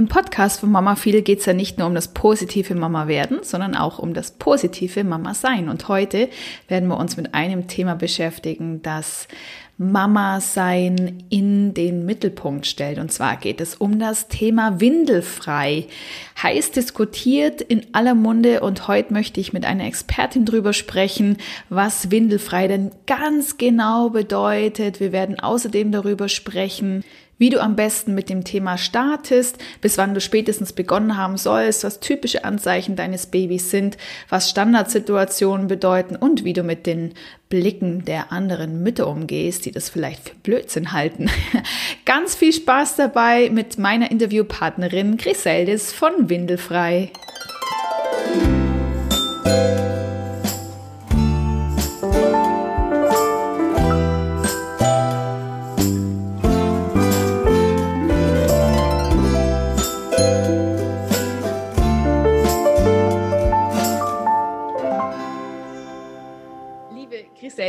Im Podcast von Mama Viel geht es ja nicht nur um das positive Mama werden, sondern auch um das positive Mama sein. Und heute werden wir uns mit einem Thema beschäftigen, das Mama sein in den Mittelpunkt stellt. Und zwar geht es um das Thema Windelfrei. Heiß diskutiert in aller Munde und heute möchte ich mit einer Expertin drüber sprechen, was Windelfrei denn ganz genau bedeutet. Wir werden außerdem darüber sprechen, wie du am besten mit dem Thema startest, bis wann du spätestens begonnen haben sollst, was typische Anzeichen deines Babys sind, was Standardsituationen bedeuten und wie du mit den Blicken der anderen Mütter umgehst, die das vielleicht für Blödsinn halten. Ganz viel Spaß dabei mit meiner Interviewpartnerin Griseldis von Windelfrei.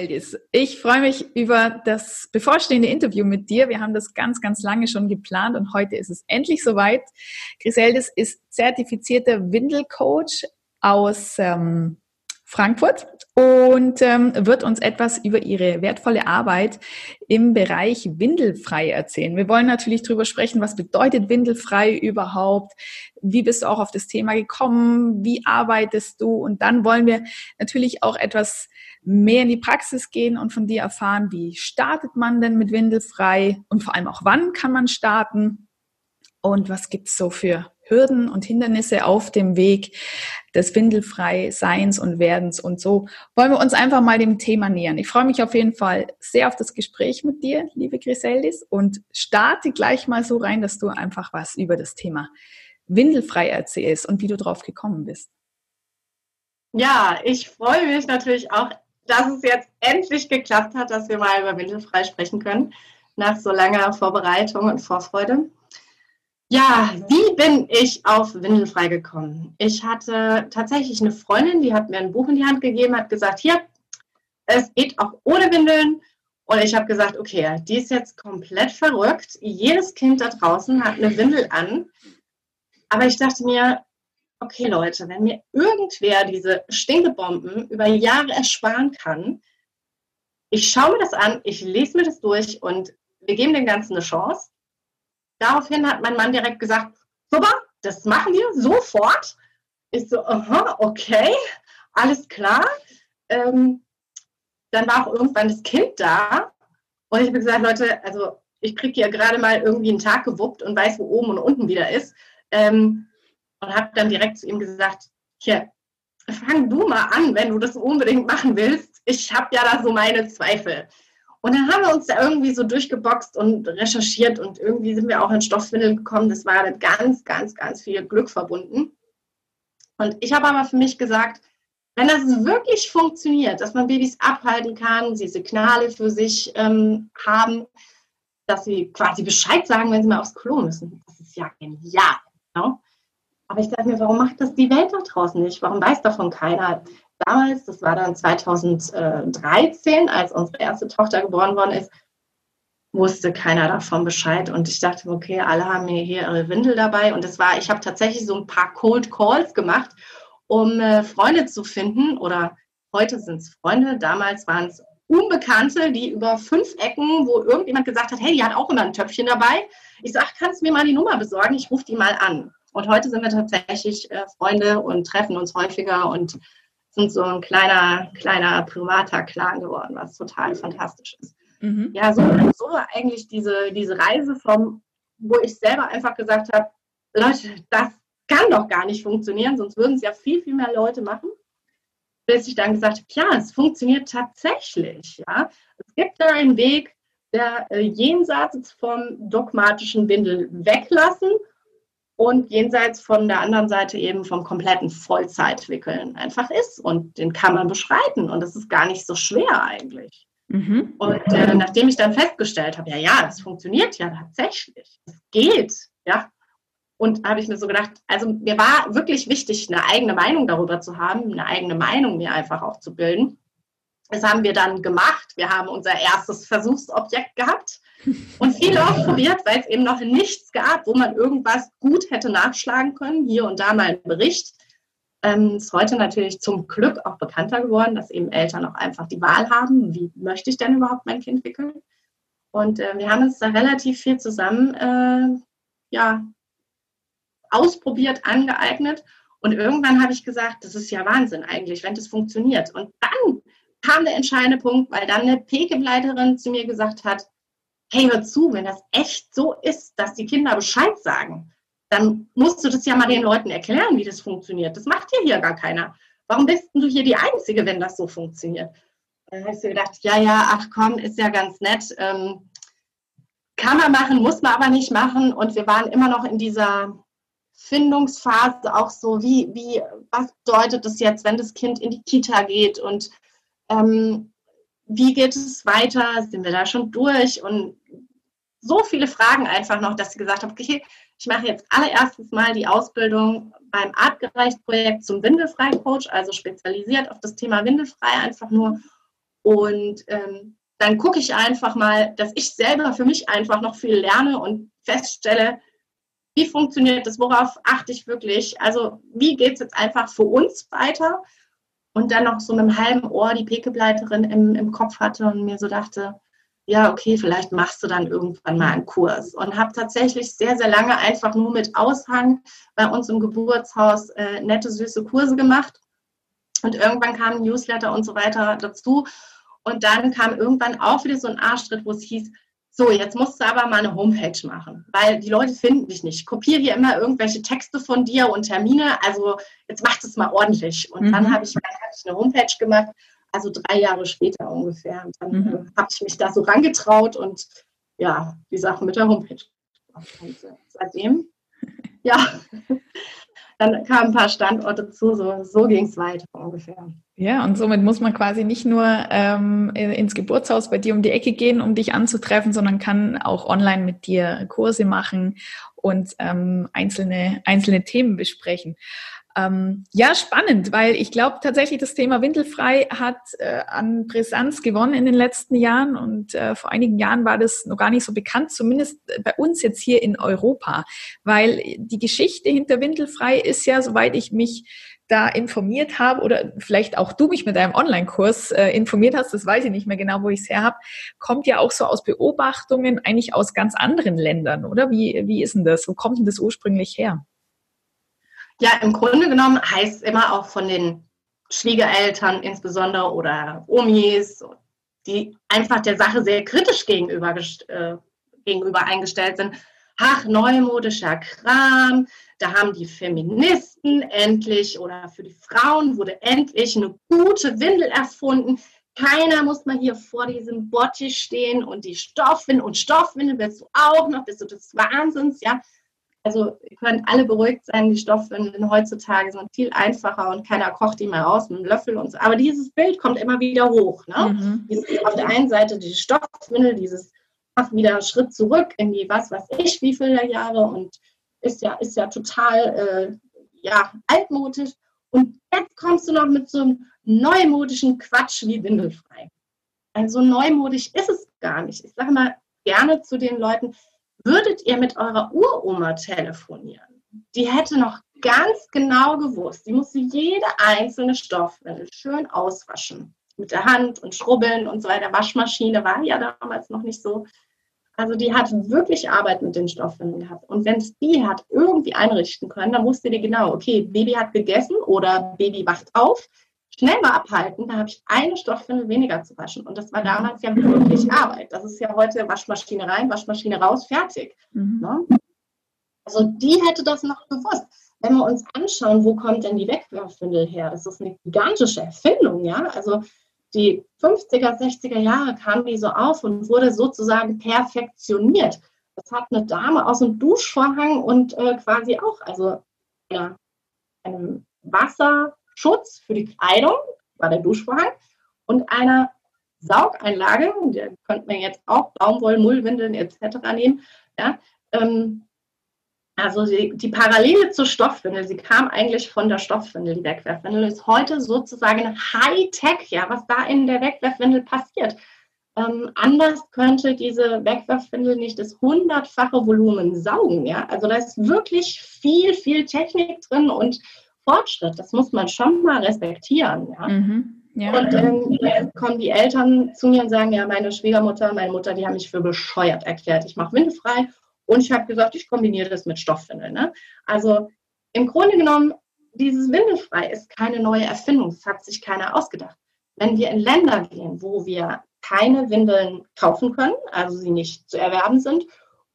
Griseldis. Ich freue mich über das bevorstehende Interview mit dir. Wir haben das ganz, ganz lange schon geplant und heute ist es endlich soweit. Griseldis ist zertifizierter Windelcoach aus ähm, Frankfurt und ähm, wird uns etwas über ihre wertvolle Arbeit im Bereich Windelfrei erzählen. Wir wollen natürlich darüber sprechen, was bedeutet Windelfrei überhaupt? Wie bist du auch auf das Thema gekommen? Wie arbeitest du? Und dann wollen wir natürlich auch etwas mehr in die Praxis gehen und von dir erfahren, wie startet man denn mit Windelfrei und vor allem auch wann kann man starten und was gibt's so für Hürden und Hindernisse auf dem Weg des windelfrei Seins und Werdens und so wollen wir uns einfach mal dem Thema nähern. Ich freue mich auf jeden Fall sehr auf das Gespräch mit dir, liebe Griseldis, und starte gleich mal so rein, dass du einfach was über das Thema windelfrei erzählst und wie du drauf gekommen bist. Ja, ich freue mich natürlich auch, dass es jetzt endlich geklappt hat, dass wir mal über windelfrei sprechen können, nach so langer Vorbereitung und Vorfreude. Ja, wie bin ich auf Windelfrei gekommen? Ich hatte tatsächlich eine Freundin, die hat mir ein Buch in die Hand gegeben, hat gesagt, hier, es geht auch ohne Windeln. Und ich habe gesagt, okay, die ist jetzt komplett verrückt. Jedes Kind da draußen hat eine Windel an. Aber ich dachte mir, okay Leute, wenn mir irgendwer diese Stinkebomben über Jahre ersparen kann, ich schaue mir das an, ich lese mir das durch und wir geben dem Ganzen eine Chance. Daraufhin hat mein Mann direkt gesagt, super, das machen wir sofort. Ich so, aha, okay, alles klar. Ähm, dann war auch irgendwann das Kind da und ich habe gesagt, Leute, also ich kriege ja gerade mal irgendwie einen Tag gewuppt und weiß, wo oben und unten wieder ist. Ähm, und habe dann direkt zu ihm gesagt, hier, fang du mal an, wenn du das unbedingt machen willst. Ich habe ja da so meine Zweifel. Und dann haben wir uns da irgendwie so durchgeboxt und recherchiert und irgendwie sind wir auch in Stoffwindeln gekommen. Das war mit ganz, ganz, ganz viel Glück verbunden. Und ich habe aber für mich gesagt, wenn das wirklich funktioniert, dass man Babys abhalten kann, sie Signale für sich ähm, haben, dass sie quasi Bescheid sagen, wenn sie mal aufs Klo müssen. Das ist ja genial. Ne? Aber ich dachte mir, warum macht das die Welt da draußen nicht? Warum weiß davon keiner? damals, das war dann 2013, als unsere erste Tochter geboren worden ist, wusste keiner davon Bescheid. Und ich dachte, okay, alle haben mir hier ihre Windel dabei. Und es war, ich habe tatsächlich so ein paar Cold Calls gemacht, um äh, Freunde zu finden. Oder heute sind es Freunde, damals waren es Unbekannte, die über fünf Ecken, wo irgendjemand gesagt hat, hey, die hat auch immer ein Töpfchen dabei. Ich sage, kannst du mir mal die Nummer besorgen? Ich rufe die mal an. Und heute sind wir tatsächlich äh, Freunde und treffen uns häufiger und sind so ein kleiner, kleiner privater Clan geworden, was total fantastisch ist. Mhm. Ja, so, so eigentlich diese, diese Reise vom, wo ich selber einfach gesagt habe, Leute, das kann doch gar nicht funktionieren, sonst würden es ja viel, viel mehr Leute machen. Bis ich dann gesagt habe, ja, es funktioniert tatsächlich. Ja. Es gibt da einen Weg, der äh, jenseits vom dogmatischen Windel weglassen und jenseits von der anderen Seite eben vom kompletten Vollzeitwickeln einfach ist. Und den kann man beschreiten und das ist gar nicht so schwer eigentlich. Mhm. Und äh, nachdem ich dann festgestellt habe, ja, ja, das funktioniert ja tatsächlich, es geht, ja. Und habe ich mir so gedacht, also mir war wirklich wichtig, eine eigene Meinung darüber zu haben, eine eigene Meinung mir einfach auch zu bilden. Das haben wir dann gemacht. Wir haben unser erstes Versuchsobjekt gehabt Und viele ausprobiert, weil es eben noch nichts gab, wo man irgendwas gut hätte nachschlagen können. Hier und da mal ein Bericht. Ähm, ist heute natürlich zum Glück auch bekannter geworden, dass eben Eltern auch einfach die Wahl haben, wie möchte ich denn überhaupt mein Kind wickeln. Und äh, wir haben uns da relativ viel zusammen äh, ja, ausprobiert, angeeignet. Und irgendwann habe ich gesagt, das ist ja Wahnsinn eigentlich, wenn das funktioniert. Und dann kam der entscheidende Punkt, weil dann eine PKIP-Leiterin zu mir gesagt hat, hey, hör zu, wenn das echt so ist, dass die Kinder Bescheid sagen, dann musst du das ja mal den Leuten erklären, wie das funktioniert. Das macht ja hier gar keiner. Warum bist du hier die Einzige, wenn das so funktioniert? Dann ich so gedacht, ja, ja, ach komm, ist ja ganz nett. Ähm, kann man machen, muss man aber nicht machen. Und wir waren immer noch in dieser Findungsphase auch so, wie, wie, was bedeutet das jetzt, wenn das Kind in die Kita geht und ähm, wie geht es weiter? Sind wir da schon durch? Und so viele Fragen einfach noch, dass sie gesagt habe, okay, ich mache jetzt allererstes mal die Ausbildung beim Artgerecht-Projekt zum Windelfrei-Coach, also spezialisiert auf das Thema Windelfrei einfach nur. Und ähm, dann gucke ich einfach mal, dass ich selber für mich einfach noch viel lerne und feststelle, wie funktioniert das, worauf achte ich wirklich, also wie geht es jetzt einfach für uns weiter und dann noch so mit einem halben Ohr die Pekebleiterin im, im Kopf hatte und mir so dachte, ja, okay, vielleicht machst du dann irgendwann mal einen Kurs. Und habe tatsächlich sehr, sehr lange einfach nur mit Aushang bei uns im Geburtshaus äh, nette, süße Kurse gemacht. Und irgendwann kamen Newsletter und so weiter dazu. Und dann kam irgendwann auch wieder so ein Arschtritt, wo es hieß, so, jetzt musst du aber mal eine Homepage machen, weil die Leute finden dich nicht. Ich kopiere hier immer irgendwelche Texte von dir und Termine, also jetzt mach das mal ordentlich. Und mhm. dann habe ich, hab ich eine Homepage gemacht, also drei Jahre später ungefähr. Und dann mhm. habe ich mich da so rangetraut und ja, die Sachen mit der Homepage. Und seitdem, ja, dann kamen ein paar Standorte zu, so, so ging es weiter ungefähr. Ja, und somit muss man quasi nicht nur ähm, ins Geburtshaus bei dir um die Ecke gehen, um dich anzutreffen, sondern kann auch online mit dir Kurse machen und ähm, einzelne, einzelne Themen besprechen. Ähm, ja, spannend, weil ich glaube tatsächlich, das Thema Windelfrei hat äh, an Brisanz gewonnen in den letzten Jahren und äh, vor einigen Jahren war das noch gar nicht so bekannt, zumindest bei uns jetzt hier in Europa, weil die Geschichte hinter Windelfrei ist ja, soweit ich mich da informiert habe oder vielleicht auch du mich mit deinem Online-Kurs äh, informiert hast, das weiß ich nicht mehr genau, wo ich es her habe, kommt ja auch so aus Beobachtungen eigentlich aus ganz anderen Ländern, oder? Wie, wie ist denn das? Wo kommt denn das ursprünglich her? Ja, im Grunde genommen heißt es immer auch von den Schwiegereltern insbesondere oder Omis, die einfach der Sache sehr kritisch gegenüber, äh, gegenüber eingestellt sind. Ach, neumodischer Kram, da haben die Feministen endlich oder für die Frauen wurde endlich eine gute Windel erfunden. Keiner muss mal hier vor diesem Botti stehen und die Stoffwindel und Stoffwindel willst du auch noch, bist du des Wahnsinns, ja. Also ihr könnt alle beruhigt sein, die Stoffwindeln heutzutage sind viel einfacher und keiner kocht die mehr aus mit einem Löffel und so. Aber dieses Bild kommt immer wieder hoch. Ne? Mhm. Dieses, auf der einen Seite die Stoffwindel, dieses mach wieder einen Schritt zurück in die was weiß ich wie viele Jahre und ist ja, ist ja total äh, ja, altmodisch. Und jetzt kommst du noch mit so einem neumodischen Quatsch wie Windelfrei. Also neumodisch ist es gar nicht. Ich sage mal gerne zu den Leuten, würdet ihr mit eurer Uroma telefonieren? Die hätte noch ganz genau gewusst, die musste jede einzelne Stoffwindel schön auswaschen. Mit der Hand und schrubbeln und so weiter. Waschmaschine war ja damals noch nicht so. Also die hat wirklich Arbeit mit den Stoffwindeln gehabt. Und wenn es die hat irgendwie einrichten können, dann wusste die genau, okay, Baby hat gegessen oder Baby wacht auf, schnell mal abhalten, da habe ich eine Stoffwindel weniger zu waschen. Und das war damals ja wirklich Arbeit. Das ist ja heute Waschmaschine rein, Waschmaschine raus, fertig. Mhm. Ne? Also die hätte das noch gewusst. Wenn wir uns anschauen, wo kommt denn die Wegwerfwindel her? Das ist eine gigantische Erfindung, ja. Also die 50er, 60er Jahre kam die so auf und wurde sozusagen perfektioniert. Das hat eine Dame aus dem Duschvorhang und äh, quasi auch, also ja, einem Wasser, Schutz für die Kleidung, war der Duschvorhang, und einer Saugeinlage, da könnte man jetzt auch Baumwoll, Mullwindeln etc. nehmen, ja, ähm, also die, die, Parallele zur Stoffwindel, sie kam eigentlich von der Stoffwindel, die Wegwerfwindel, ist heute sozusagen Hightech, ja, was da in der Wegwerfwindel passiert. Ähm, anders könnte diese Wegwerfwindel nicht das hundertfache Volumen saugen. Ja? Also da ist wirklich viel, viel Technik drin und Fortschritt. Das muss man schon mal respektieren. Ja? Mhm. Ja. Und ähm, kommen die Eltern zu mir und sagen, ja, meine Schwiegermutter, meine Mutter, die haben mich für bescheuert erklärt. Ich mache windelfrei und ich habe gesagt, ich kombiniere das mit Stoffwindeln. Ne? Also im Grunde genommen, dieses Windelfrei ist keine neue Erfindung. Das hat sich keiner ausgedacht. Wenn wir in Länder gehen, wo wir keine Windeln kaufen können, also sie nicht zu erwerben sind,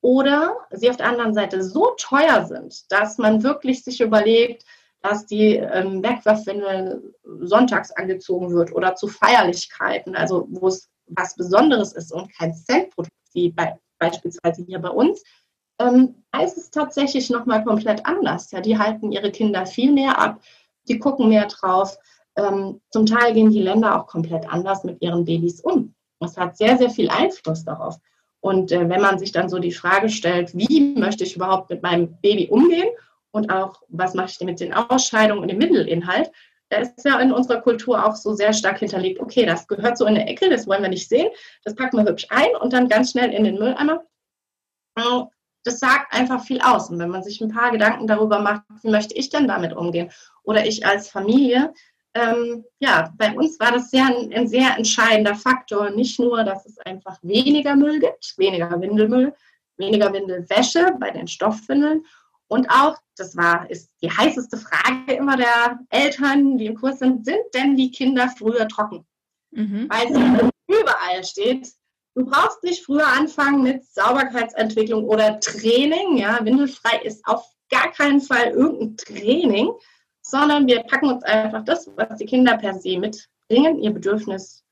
oder sie auf der anderen Seite so teuer sind, dass man wirklich sich überlegt, dass die ähm, Wegwerfwindel sonntags angezogen wird oder zu Feierlichkeiten, also wo es was Besonderes ist und kein Centprodukt, wie bei, beispielsweise hier bei uns, ähm, da ist es tatsächlich nochmal komplett anders. Ja, die halten ihre Kinder viel mehr ab, die gucken mehr drauf. Ähm, zum Teil gehen die Länder auch komplett anders mit ihren Babys um. Das hat sehr, sehr viel Einfluss darauf. Und äh, wenn man sich dann so die Frage stellt, wie möchte ich überhaupt mit meinem Baby umgehen und auch, was mache ich mit den Ausscheidungen und dem Mittelinhalt, da ist ja in unserer Kultur auch so sehr stark hinterlegt, okay, das gehört so in eine Ecke, das wollen wir nicht sehen, das packen wir hübsch ein und dann ganz schnell in den Mülleimer. Äh, das sagt einfach viel aus. Und wenn man sich ein paar Gedanken darüber macht, wie möchte ich denn damit umgehen? Oder ich als Familie, ähm, ja, bei uns war das sehr ein, sehr entscheidender Faktor. Nicht nur, dass es einfach weniger Müll gibt, weniger Windelmüll, weniger Windelwäsche bei den Stoffwindeln. Und auch, das war, ist die heißeste Frage immer der Eltern, die im Kurs sind, sind denn die Kinder früher trocken? Mhm. Weil es überall steht, du brauchst nicht früher anfangen mit Sauberkeitsentwicklung oder Training. Ja, windelfrei ist auf gar keinen Fall irgendein Training, sondern wir packen uns einfach das, was die Kinder per se mitbringen, ihr Bedürfnis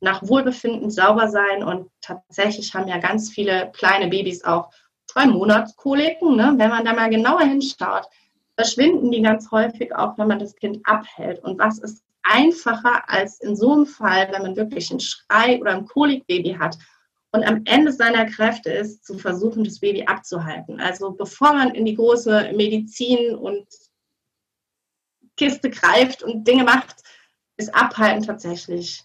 nach Wohlbefinden, sauber sein und tatsächlich haben ja ganz viele kleine Babys auch zwei Monatskoliken. Ne? Wenn man da mal genauer hinschaut, verschwinden die ganz häufig auch, wenn man das Kind abhält. Und was ist einfacher als in so einem Fall, wenn man wirklich einen Schrei oder ein Kolikbaby hat und am Ende seiner Kräfte ist, zu versuchen, das Baby abzuhalten. Also bevor man in die große Medizin und Kiste greift und Dinge macht, ist Abhalten tatsächlich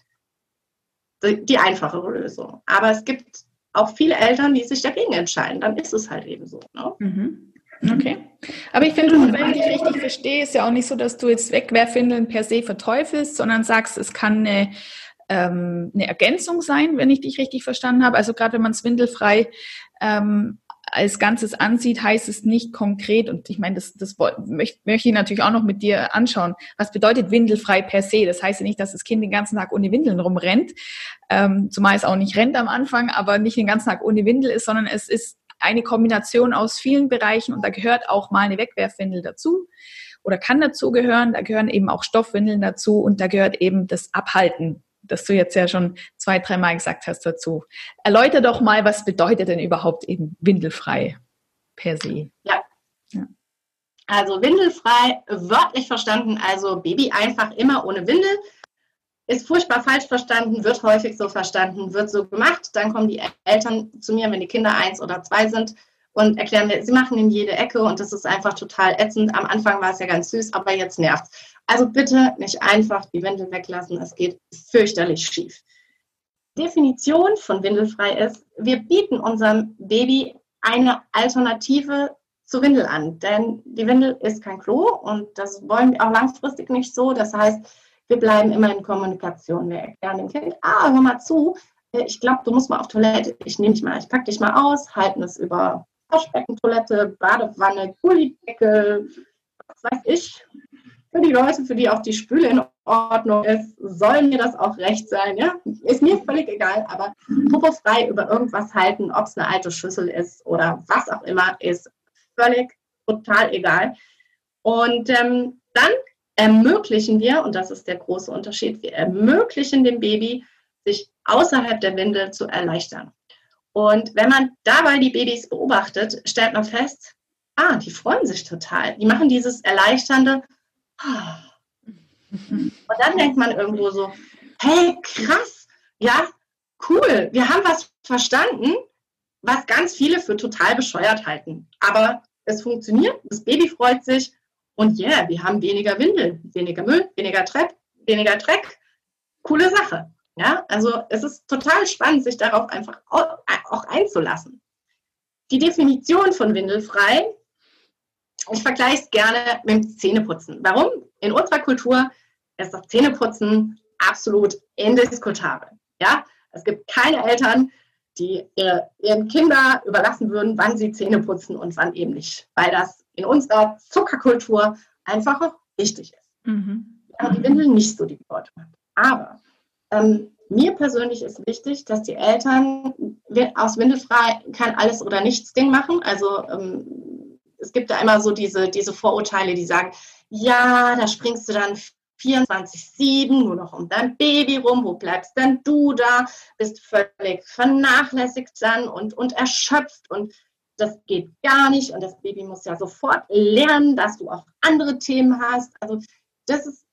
die einfachere Lösung. Aber es gibt auch viele Eltern, die sich dagegen entscheiden. Dann ist es halt eben so. Ne? Mhm. Okay. Aber ich finde, wenn ich dich richtig verstehe, ist ja auch nicht so, dass du jetzt Wegwerfwindeln per se verteufelst, sondern sagst, es kann eine, ähm, eine Ergänzung sein, wenn ich dich richtig verstanden habe. Also gerade wenn man es windelfrei ähm, als Ganzes ansieht, heißt es nicht konkret, und ich meine, das, das möchte, möchte ich natürlich auch noch mit dir anschauen, was bedeutet windelfrei per se? Das heißt ja nicht, dass das Kind den ganzen Tag ohne Windeln rumrennt, ähm, zumal es auch nicht rennt am Anfang, aber nicht den ganzen Tag ohne Windel ist, sondern es ist eine Kombination aus vielen Bereichen und da gehört auch mal eine Wegwerfwindel dazu oder kann dazu gehören. Da gehören eben auch Stoffwindeln dazu und da gehört eben das Abhalten das du jetzt ja schon zwei, dreimal gesagt hast dazu. Erläuter doch mal, was bedeutet denn überhaupt eben windelfrei per se? Ja. ja. Also windelfrei, wörtlich verstanden, also Baby einfach immer ohne Windel. Ist furchtbar falsch verstanden, wird häufig so verstanden, wird so gemacht. Dann kommen die Eltern zu mir, wenn die Kinder eins oder zwei sind und erklären mir, sie machen in jede Ecke und das ist einfach total ätzend. Am Anfang war es ja ganz süß, aber jetzt nervt Also bitte nicht einfach die Windel weglassen, es geht fürchterlich schief. Definition von windelfrei ist, wir bieten unserem Baby eine Alternative zur Windel an, denn die Windel ist kein Klo und das wollen wir auch langfristig nicht so. Das heißt, wir bleiben immer in Kommunikation. Wir erklären dem Kind, ah, hör mal zu, ich glaube, du musst mal auf Toilette, ich nehme dich mal, ich packe dich mal aus, halten es über Waschbeckentoilette, Badewanne, Gullideckel, was weiß ich. Für die Leute, für die auch die Spüle in Ordnung ist, soll mir das auch recht sein. Ja? Ist mir völlig egal, aber frei über irgendwas halten, ob es eine alte Schüssel ist oder was auch immer, ist völlig total egal. Und ähm, dann ermöglichen wir, und das ist der große Unterschied, wir ermöglichen dem Baby, sich außerhalb der Windel zu erleichtern. Und wenn man dabei die Babys beobachtet, stellt man fest, ah, die freuen sich total. Die machen dieses erleichternde. Und dann denkt man irgendwo so, hey, krass, ja, cool, wir haben was verstanden, was ganz viele für total bescheuert halten. Aber es funktioniert, das Baby freut sich und yeah, wir haben weniger Windel, weniger Müll, weniger Trepp, weniger Dreck. Coole Sache. Ja, also es ist total spannend, sich darauf einfach auch einzulassen. Die Definition von windelfrei, ich vergleiche es gerne mit dem Zähneputzen. Warum? In unserer Kultur ist das Zähneputzen absolut indiskutabel. Ja, es gibt keine Eltern, die ihren Kindern überlassen würden, wann sie Zähne putzen und wann eben nicht, weil das in unserer Zuckerkultur einfach auch wichtig ist. Mhm. Ja, die Windel nicht so die Bedeutung hat. Aber ähm, mir persönlich ist wichtig, dass die Eltern aus Windelfrei kein Alles- oder Nichts-Ding machen. Also ähm, es gibt da immer so diese, diese Vorurteile, die sagen, ja, da springst du dann 24-7 nur noch um dein Baby rum, wo bleibst denn du da, bist völlig vernachlässigt dann und, und erschöpft und das geht gar nicht und das Baby muss ja sofort lernen, dass du auch andere Themen hast. Also das ist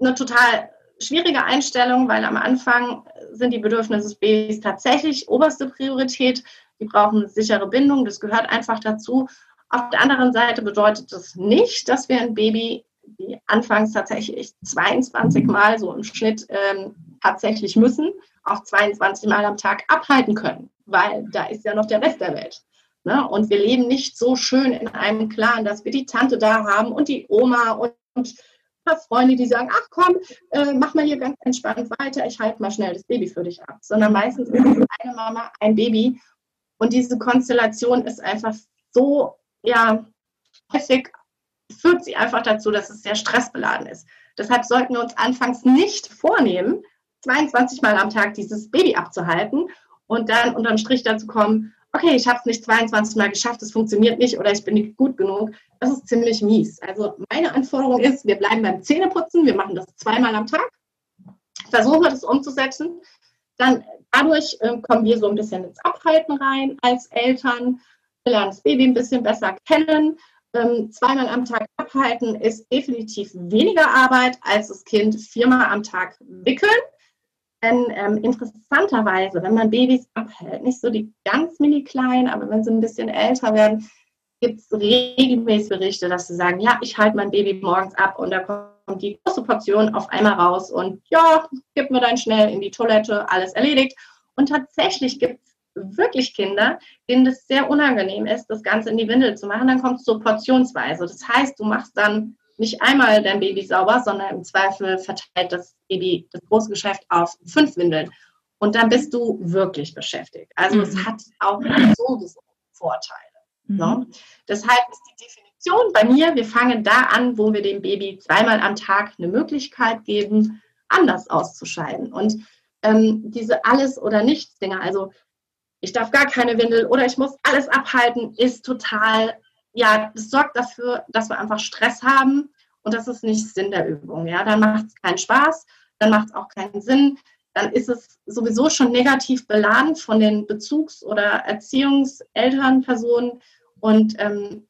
eine total schwierige Einstellung, weil am Anfang sind die Bedürfnisse des Babys tatsächlich oberste Priorität. Die brauchen eine sichere Bindung, das gehört einfach dazu. Auf der anderen Seite bedeutet das nicht, dass wir ein Baby die anfangs tatsächlich 22 Mal so im Schnitt ähm, tatsächlich müssen, auch 22 Mal am Tag abhalten können, weil da ist ja noch der Rest der Welt. Ne? Und wir leben nicht so schön in einem Clan, dass wir die Tante da haben und die Oma und, und Freunde, die sagen, ach komm, äh, mach mal hier ganz entspannt weiter, ich halte mal schnell das Baby für dich ab. Sondern meistens ist eine Mama, ein Baby. Und diese Konstellation ist einfach so, ja, häufig führt sie einfach dazu, dass es sehr stressbeladen ist. Deshalb sollten wir uns anfangs nicht vornehmen, 22 Mal am Tag dieses Baby abzuhalten und dann unterm Strich dazu kommen, okay, ich habe es nicht 22 Mal geschafft, es funktioniert nicht oder ich bin nicht gut genug. Das ist ziemlich mies. Also meine Anforderung ist, wir bleiben beim Zähneputzen, wir machen das zweimal am Tag, versuchen wir das umzusetzen. Dann dadurch äh, kommen wir so ein bisschen ins Abhalten rein als Eltern, wir lernen das Baby ein bisschen besser kennen, ähm, zweimal am Tag abhalten ist definitiv weniger Arbeit als das Kind viermal am Tag wickeln. Denn ähm, interessanterweise, wenn man Babys abhält, nicht so die ganz mini kleinen, aber wenn sie ein bisschen älter werden, gibt es regelmäßig Berichte, dass sie sagen, ja, ich halte mein Baby morgens ab und da kommt die große Portion auf einmal raus und ja, gib mir dann schnell in die Toilette, alles erledigt. Und tatsächlich gibt es wirklich Kinder, denen das sehr unangenehm ist, das Ganze in die Windel zu machen, dann kommt es so portionsweise. Das heißt, du machst dann nicht einmal dein Baby sauber, sondern im Zweifel verteilt das Baby das große Geschäft auf fünf Windeln. Und dann bist du wirklich beschäftigt. Also mhm. es hat auch so Vorteile. Mhm. Ne? Deshalb ist die Definition bei mir, wir fangen da an, wo wir dem Baby zweimal am Tag eine Möglichkeit geben, anders auszuscheiden. Und ähm, diese Alles- oder Nichts-Dinger, also ich darf gar keine Windel oder ich muss alles abhalten, ist total, ja, das sorgt dafür, dass wir einfach Stress haben und das ist nicht Sinn der Übung. Ja, dann macht es keinen Spaß, dann macht es auch keinen Sinn, dann ist es sowieso schon negativ beladen von den Bezugs- oder Erziehungselternpersonen und ähm,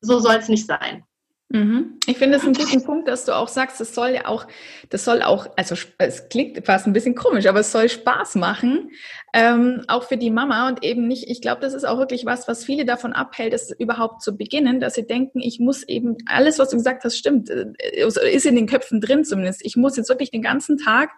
so soll es nicht sein. Mhm. Ich finde es einen guten Punkt, dass du auch sagst, es soll ja auch, das soll auch, also es klingt fast ein bisschen komisch, aber es soll Spaß machen, ähm, auch für die Mama und eben nicht, ich glaube, das ist auch wirklich was, was viele davon abhält, es überhaupt zu beginnen, dass sie denken, ich muss eben, alles, was du gesagt hast, stimmt, äh, ist in den Köpfen drin zumindest. Ich muss jetzt wirklich den ganzen Tag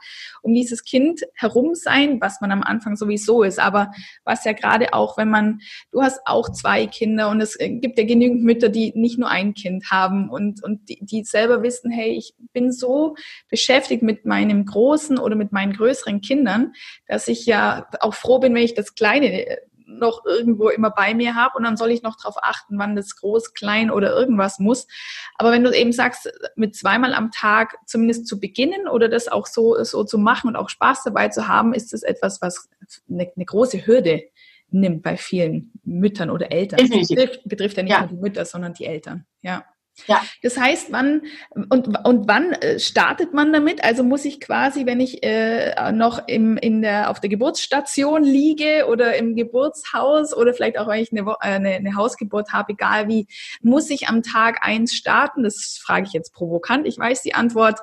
um dieses Kind herum sein, was man am Anfang sowieso ist, aber was ja gerade auch, wenn man, du hast auch zwei Kinder und es gibt ja genügend Mütter, die nicht nur ein Kind haben, haben und, und die, die selber wissen, hey, ich bin so beschäftigt mit meinem großen oder mit meinen größeren Kindern, dass ich ja auch froh bin, wenn ich das Kleine noch irgendwo immer bei mir habe und dann soll ich noch darauf achten, wann das groß, klein oder irgendwas muss. Aber wenn du eben sagst, mit zweimal am Tag zumindest zu beginnen oder das auch so, so zu machen und auch Spaß dabei zu haben, ist das etwas, was eine, eine große Hürde nimmt bei vielen Müttern oder Eltern. Das betrifft, betrifft ja nicht ja. nur die Mütter, sondern die Eltern. Ja. Ja. Das heißt, wann und, und wann äh, startet man damit? Also muss ich quasi, wenn ich äh, noch im, in der, auf der Geburtsstation liege oder im Geburtshaus oder vielleicht auch, wenn ich eine, äh, eine, eine Hausgeburt habe, egal wie, muss ich am Tag eins starten? Das frage ich jetzt provokant. Ich weiß die Antwort.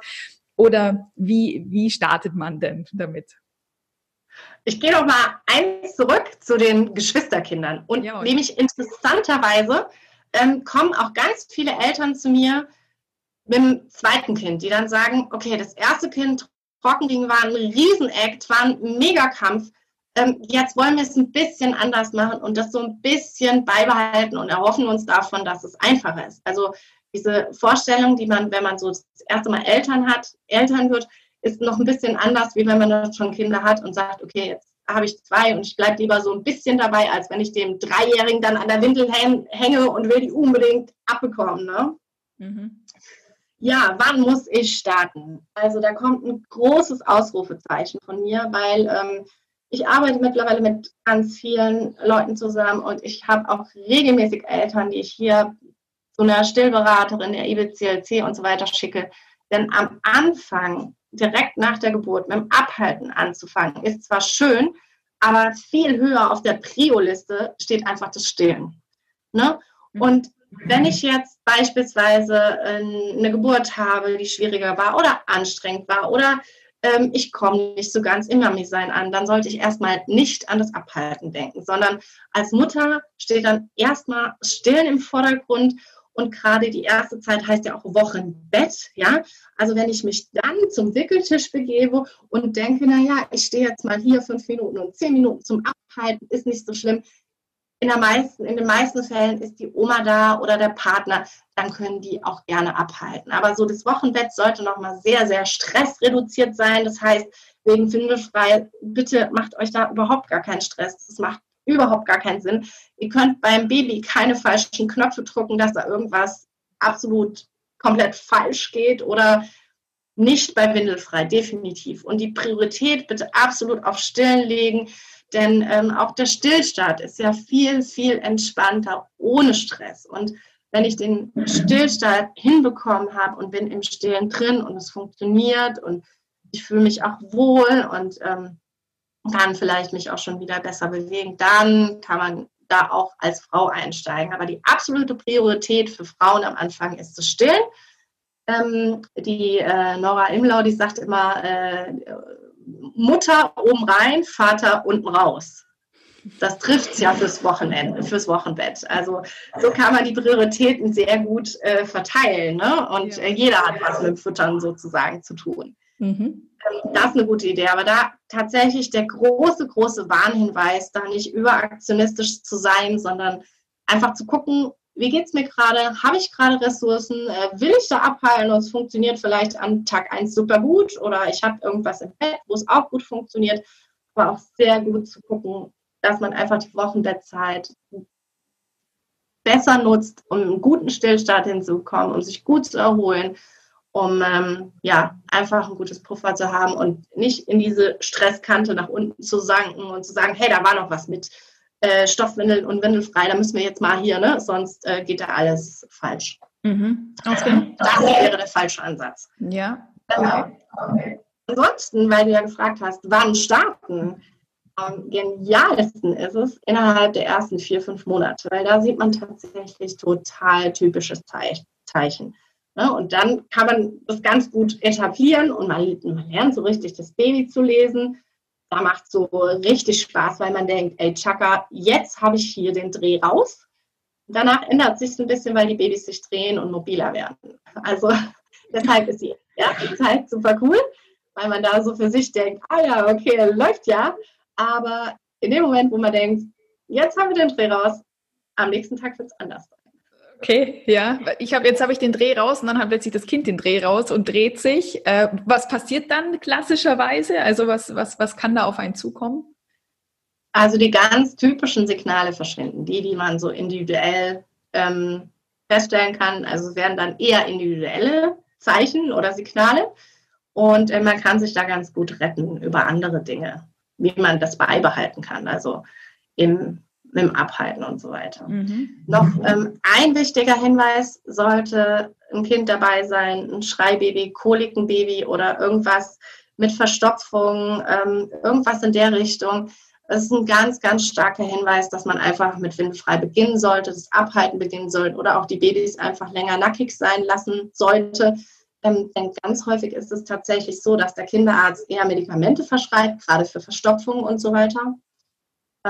Oder wie, wie startet man denn damit? Ich gehe noch mal eins zurück zu den Geschwisterkindern. Und Jawohl. nämlich interessanterweise ähm, kommen auch ganz viele Eltern zu mir mit dem zweiten Kind, die dann sagen, okay, das erste Kind Trockenging war ein Riesenakt, war ein Megakampf. Ähm, jetzt wollen wir es ein bisschen anders machen und das so ein bisschen beibehalten und erhoffen uns davon, dass es einfacher ist. Also diese Vorstellung, die man, wenn man so das erste Mal Eltern hat, Eltern wird, ist noch ein bisschen anders, wie wenn man schon Kinder hat und sagt, okay, jetzt habe ich zwei und ich bleibe lieber so ein bisschen dabei, als wenn ich dem Dreijährigen dann an der Windel hänge und will die unbedingt abbekommen. Ne? Mhm. Ja, wann muss ich starten? Also da kommt ein großes Ausrufezeichen von mir, weil ähm, ich arbeite mittlerweile mit ganz vielen Leuten zusammen und ich habe auch regelmäßig Eltern, die ich hier zu einer Stillberaterin der IBCLC und so weiter schicke. Denn am Anfang, direkt nach der Geburt, mit dem Abhalten anzufangen, ist zwar schön, aber viel höher auf der Prio-Liste steht einfach das Stillen. Ne? Mhm. Und wenn ich jetzt beispielsweise äh, eine Geburt habe, die schwieriger war oder anstrengend war oder ähm, ich komme nicht so ganz im Mami-Sein an, dann sollte ich erstmal nicht an das Abhalten denken, sondern als Mutter steht dann erstmal Stillen im Vordergrund und gerade die erste Zeit heißt ja auch Wochenbett, ja. Also wenn ich mich dann zum Wickeltisch begebe und denke, naja, ich stehe jetzt mal hier fünf Minuten und zehn Minuten zum Abhalten, ist nicht so schlimm, in, meisten, in den meisten Fällen ist die Oma da oder der Partner, dann können die auch gerne abhalten. Aber so das Wochenbett sollte nochmal sehr, sehr stressreduziert sein. Das heißt, wegen Findelfrei, bitte macht euch da überhaupt gar keinen Stress. Das macht überhaupt gar keinen Sinn. Ihr könnt beim Baby keine falschen Knöpfe drücken, dass da irgendwas absolut komplett falsch geht oder nicht bei Windelfrei, definitiv. Und die Priorität bitte absolut auf Stillen legen. Denn ähm, auch der Stillstart ist ja viel, viel entspannter ohne Stress. Und wenn ich den Stillstart hinbekommen habe und bin im Stillen drin und es funktioniert und ich fühle mich auch wohl und ähm, kann vielleicht mich auch schon wieder besser bewegen, dann kann man da auch als Frau einsteigen. Aber die absolute Priorität für Frauen am Anfang ist das Stillen. Ähm, die äh, Nora Imlau, die sagt immer, äh, Mutter oben rein, Vater unten raus. Das trifft es ja fürs Wochenende, fürs Wochenbett. Also so kann man die Prioritäten sehr gut äh, verteilen. Ne? Und äh, jeder hat was mit dem Futtern sozusagen zu tun. Mhm. Ähm, das ist eine gute Idee. Aber da tatsächlich der große, große Warnhinweis, da nicht überaktionistisch zu sein, sondern einfach zu gucken, wie geht es mir gerade? Habe ich gerade Ressourcen? Äh, will ich da abheilen und es funktioniert vielleicht an Tag 1 super gut oder ich habe irgendwas im Bett, wo es auch gut funktioniert, aber auch sehr gut zu gucken, dass man einfach die Wochenbettzeit besser nutzt, um einen guten Stillstand hinzukommen, um sich gut zu erholen, um ähm, ja einfach ein gutes Puffer zu haben und nicht in diese Stresskante nach unten zu sanken und zu sagen, hey, da war noch was mit äh, Stoffwindeln und windelfrei, da müssen wir jetzt mal hier, ne? sonst äh, geht da alles falsch. Mhm. Okay. Das wäre der falsche Ansatz. Ja. Okay. Ähm, ansonsten, weil du ja gefragt hast, wann starten? Am genialsten ist es innerhalb der ersten vier, fünf Monate, weil da sieht man tatsächlich total typisches Zeichen. Ne? Und dann kann man das ganz gut etablieren und man, man lernt so richtig das Baby zu lesen da macht so richtig Spaß, weil man denkt, ey Chaka, jetzt habe ich hier den Dreh raus. Danach ändert sich ein bisschen, weil die Babys sich drehen und mobiler werden. Also deshalb ist die erste Zeit super cool, weil man da so für sich denkt, ah ja, okay, läuft ja. Aber in dem Moment, wo man denkt, jetzt haben wir den Dreh raus, am nächsten Tag wird es anders. Okay, ja. Ich habe jetzt habe ich den Dreh raus und dann hat plötzlich das Kind den Dreh raus und dreht sich. Äh, was passiert dann klassischerweise? Also was, was, was kann da auf einen zukommen? Also die ganz typischen Signale verschwinden, die, die man so individuell ähm, feststellen kann. Also werden dann eher individuelle Zeichen oder Signale und äh, man kann sich da ganz gut retten über andere Dinge, wie man das beibehalten kann. Also im mit dem Abhalten und so weiter. Mhm. Noch ähm, ein wichtiger Hinweis sollte ein Kind dabei sein, ein Schreibaby, Kolikenbaby oder irgendwas mit Verstopfung, ähm, irgendwas in der Richtung. Es ist ein ganz, ganz starker Hinweis, dass man einfach mit windfrei beginnen sollte, das Abhalten beginnen sollte oder auch die Babys einfach länger nackig sein lassen sollte. Ähm, denn ganz häufig ist es tatsächlich so, dass der Kinderarzt eher Medikamente verschreibt, gerade für Verstopfung und so weiter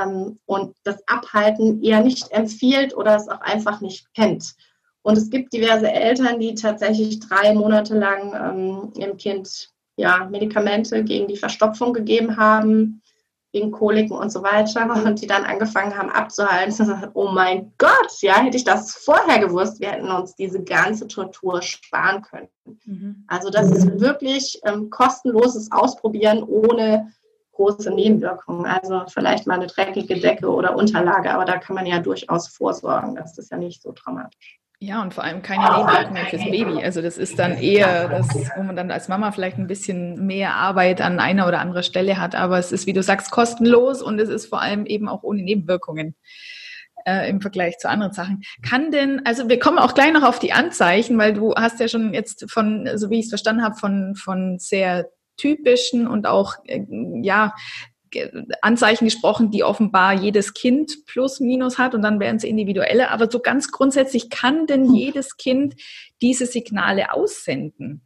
ähm, und das Abhalten eher nicht empfiehlt oder es auch einfach nicht kennt. Und es gibt diverse Eltern, die tatsächlich drei Monate lang ähm, ihrem Kind ja, Medikamente gegen die Verstopfung gegeben haben, gegen Koliken und so weiter und die dann angefangen haben abzuhalten. Oh mein Gott, ja, hätte ich das vorher gewusst, wir hätten uns diese ganze Tortur sparen können. Mhm. Also das ist wirklich ähm, kostenloses Ausprobieren ohne große Nebenwirkungen. Also vielleicht mal eine dreckige Decke oder Unterlage, aber da kann man ja durchaus vorsorgen. Das ist ja nicht so dramatisch. Ja, und vor allem keine Nebenwirkungen fürs Baby. Also das ist dann eher das, wo man dann als Mama vielleicht ein bisschen mehr Arbeit an einer oder anderer Stelle hat. Aber es ist, wie du sagst, kostenlos und es ist vor allem eben auch ohne Nebenwirkungen äh, im Vergleich zu anderen Sachen. Kann denn, also wir kommen auch gleich noch auf die Anzeichen, weil du hast ja schon jetzt von, so wie ich es verstanden habe, von, von sehr typischen und auch äh, ja Anzeichen gesprochen, die offenbar jedes Kind plus minus hat und dann wären sie individuelle. Aber so ganz grundsätzlich kann denn hm. jedes Kind diese Signale aussenden?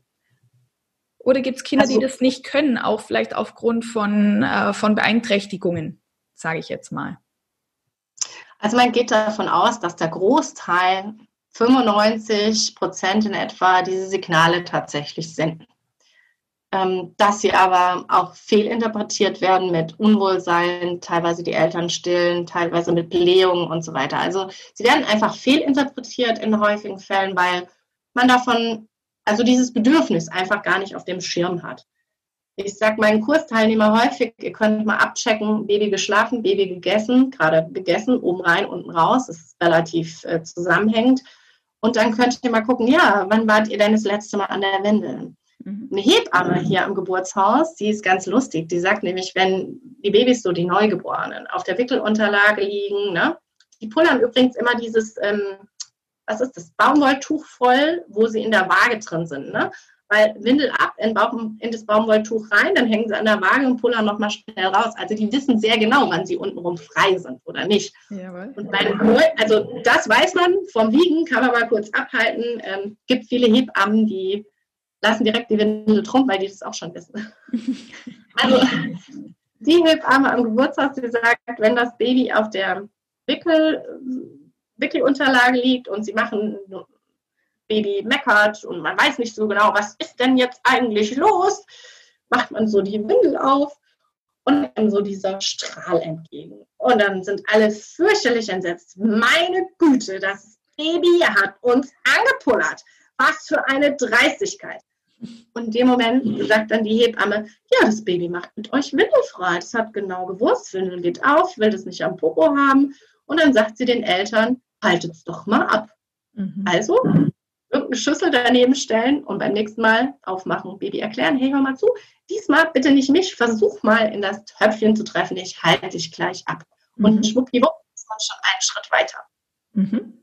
Oder gibt es Kinder, also, die das nicht können, auch vielleicht aufgrund von, äh, von Beeinträchtigungen, sage ich jetzt mal? Also man geht davon aus, dass der Großteil, 95 Prozent in etwa, diese Signale tatsächlich senden. Ähm, dass sie aber auch fehlinterpretiert werden mit Unwohlsein, teilweise die Eltern stillen, teilweise mit Blähungen und so weiter. Also sie werden einfach fehlinterpretiert in häufigen Fällen, weil man davon, also dieses Bedürfnis einfach gar nicht auf dem Schirm hat. Ich sage meinen Kursteilnehmer häufig, ihr könnt mal abchecken, Baby geschlafen, Baby gegessen, gerade gegessen, oben rein, unten raus, das ist relativ äh, zusammenhängend. Und dann könnt ihr mal gucken, ja, wann wart ihr denn das letzte Mal an der Windel? Mhm. eine Hebamme hier am Geburtshaus, die ist ganz lustig. Die sagt nämlich, wenn die Babys, so die Neugeborenen, auf der Wickelunterlage liegen, ne, die pullern übrigens immer dieses, ähm, was ist das, Baumwolltuch voll, wo sie in der Waage drin sind. Ne? Weil Windel ab in, Baum, in das Baumwolltuch rein, dann hängen sie an der Waage und pullern nochmal schnell raus. Also die wissen sehr genau, wann sie untenrum frei sind oder nicht. Jawohl. Und bei also das weiß man, vom Wiegen kann man mal kurz abhalten. Ähm, gibt viele Hebammen, die lassen direkt die Windel drum, weil die das auch schon wissen. Also die Hebamme am Geburtstag, die sagt, wenn das Baby auf der Wickel, Wickelunterlage liegt und sie machen Baby meckert und man weiß nicht so genau, was ist denn jetzt eigentlich los, macht man so die Windel auf und dann so dieser Strahl entgegen. Und dann sind alle fürchterlich entsetzt. Meine Güte, das Baby hat uns angepullert. Was für eine Dreistigkeit. Und in dem Moment sagt dann die Hebamme, ja, das Baby macht mit euch windelfrei. Das hat genau gewusst, Windel geht auf, will das nicht am Popo haben. Und dann sagt sie den Eltern, haltet es doch mal ab. Mhm. Also irgendeine Schüssel daneben stellen und beim nächsten Mal aufmachen, Baby erklären, hey, hör mal zu, diesmal bitte nicht mich, versuch mal in das Töpfchen zu treffen, ich halte dich gleich ab. Mhm. Und schwuppdiwupp ist man schon einen Schritt weiter. Mhm.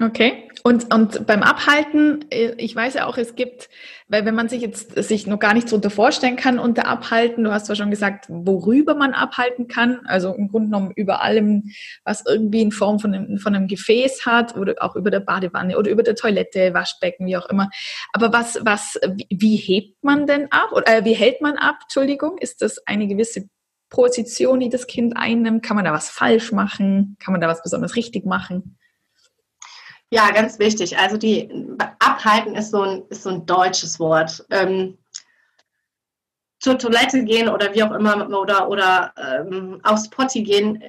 Okay. Und, und beim Abhalten, äh, ich weiß ja auch, es gibt, weil wenn man sich jetzt sich noch gar nichts darunter vorstellen kann unter Abhalten, du hast zwar schon gesagt, worüber man abhalten kann, also im Grunde genommen über allem, was irgendwie in Form von einem, von einem Gefäß hat oder auch über der Badewanne oder über der Toilette, Waschbecken, wie auch immer. Aber was, was, wie hebt man denn ab? Oder äh, wie hält man ab? Entschuldigung, ist das eine gewisse Position, die das Kind einnimmt? Kann man da was falsch machen? Kann man da was besonders richtig machen? Ja, ganz wichtig. Also die abhalten ist so ein, ist so ein deutsches Wort. Ähm, zur Toilette gehen oder wie auch immer oder, oder ähm, aufs Potti gehen,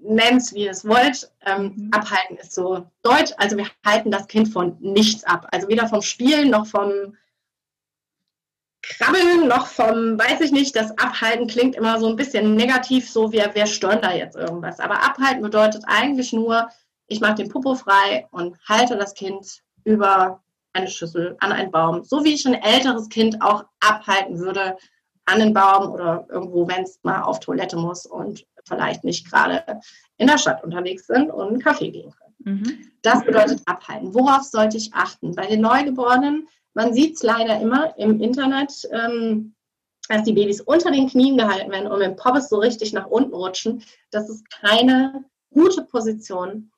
nennt es wie ihr es wollt. Ähm, mhm. Abhalten ist so deutsch. Also wir halten das Kind von nichts ab. Also weder vom Spielen noch vom Krabbeln noch vom, weiß ich nicht, das Abhalten klingt immer so ein bisschen negativ, so wie wer stört da jetzt irgendwas. Aber abhalten bedeutet eigentlich nur, ich mache den Popo frei und halte das Kind über eine Schüssel an einen Baum, so wie ich ein älteres Kind auch abhalten würde an den Baum oder irgendwo, wenn es mal auf Toilette muss und vielleicht nicht gerade in der Stadt unterwegs sind und einen Kaffee gehen können. Mhm. Das bedeutet abhalten. Worauf sollte ich achten? Bei den Neugeborenen, man sieht es leider immer im Internet, ähm, dass die Babys unter den Knien gehalten werden und mit dem Poppes so richtig nach unten rutschen. Das ist keine gute Position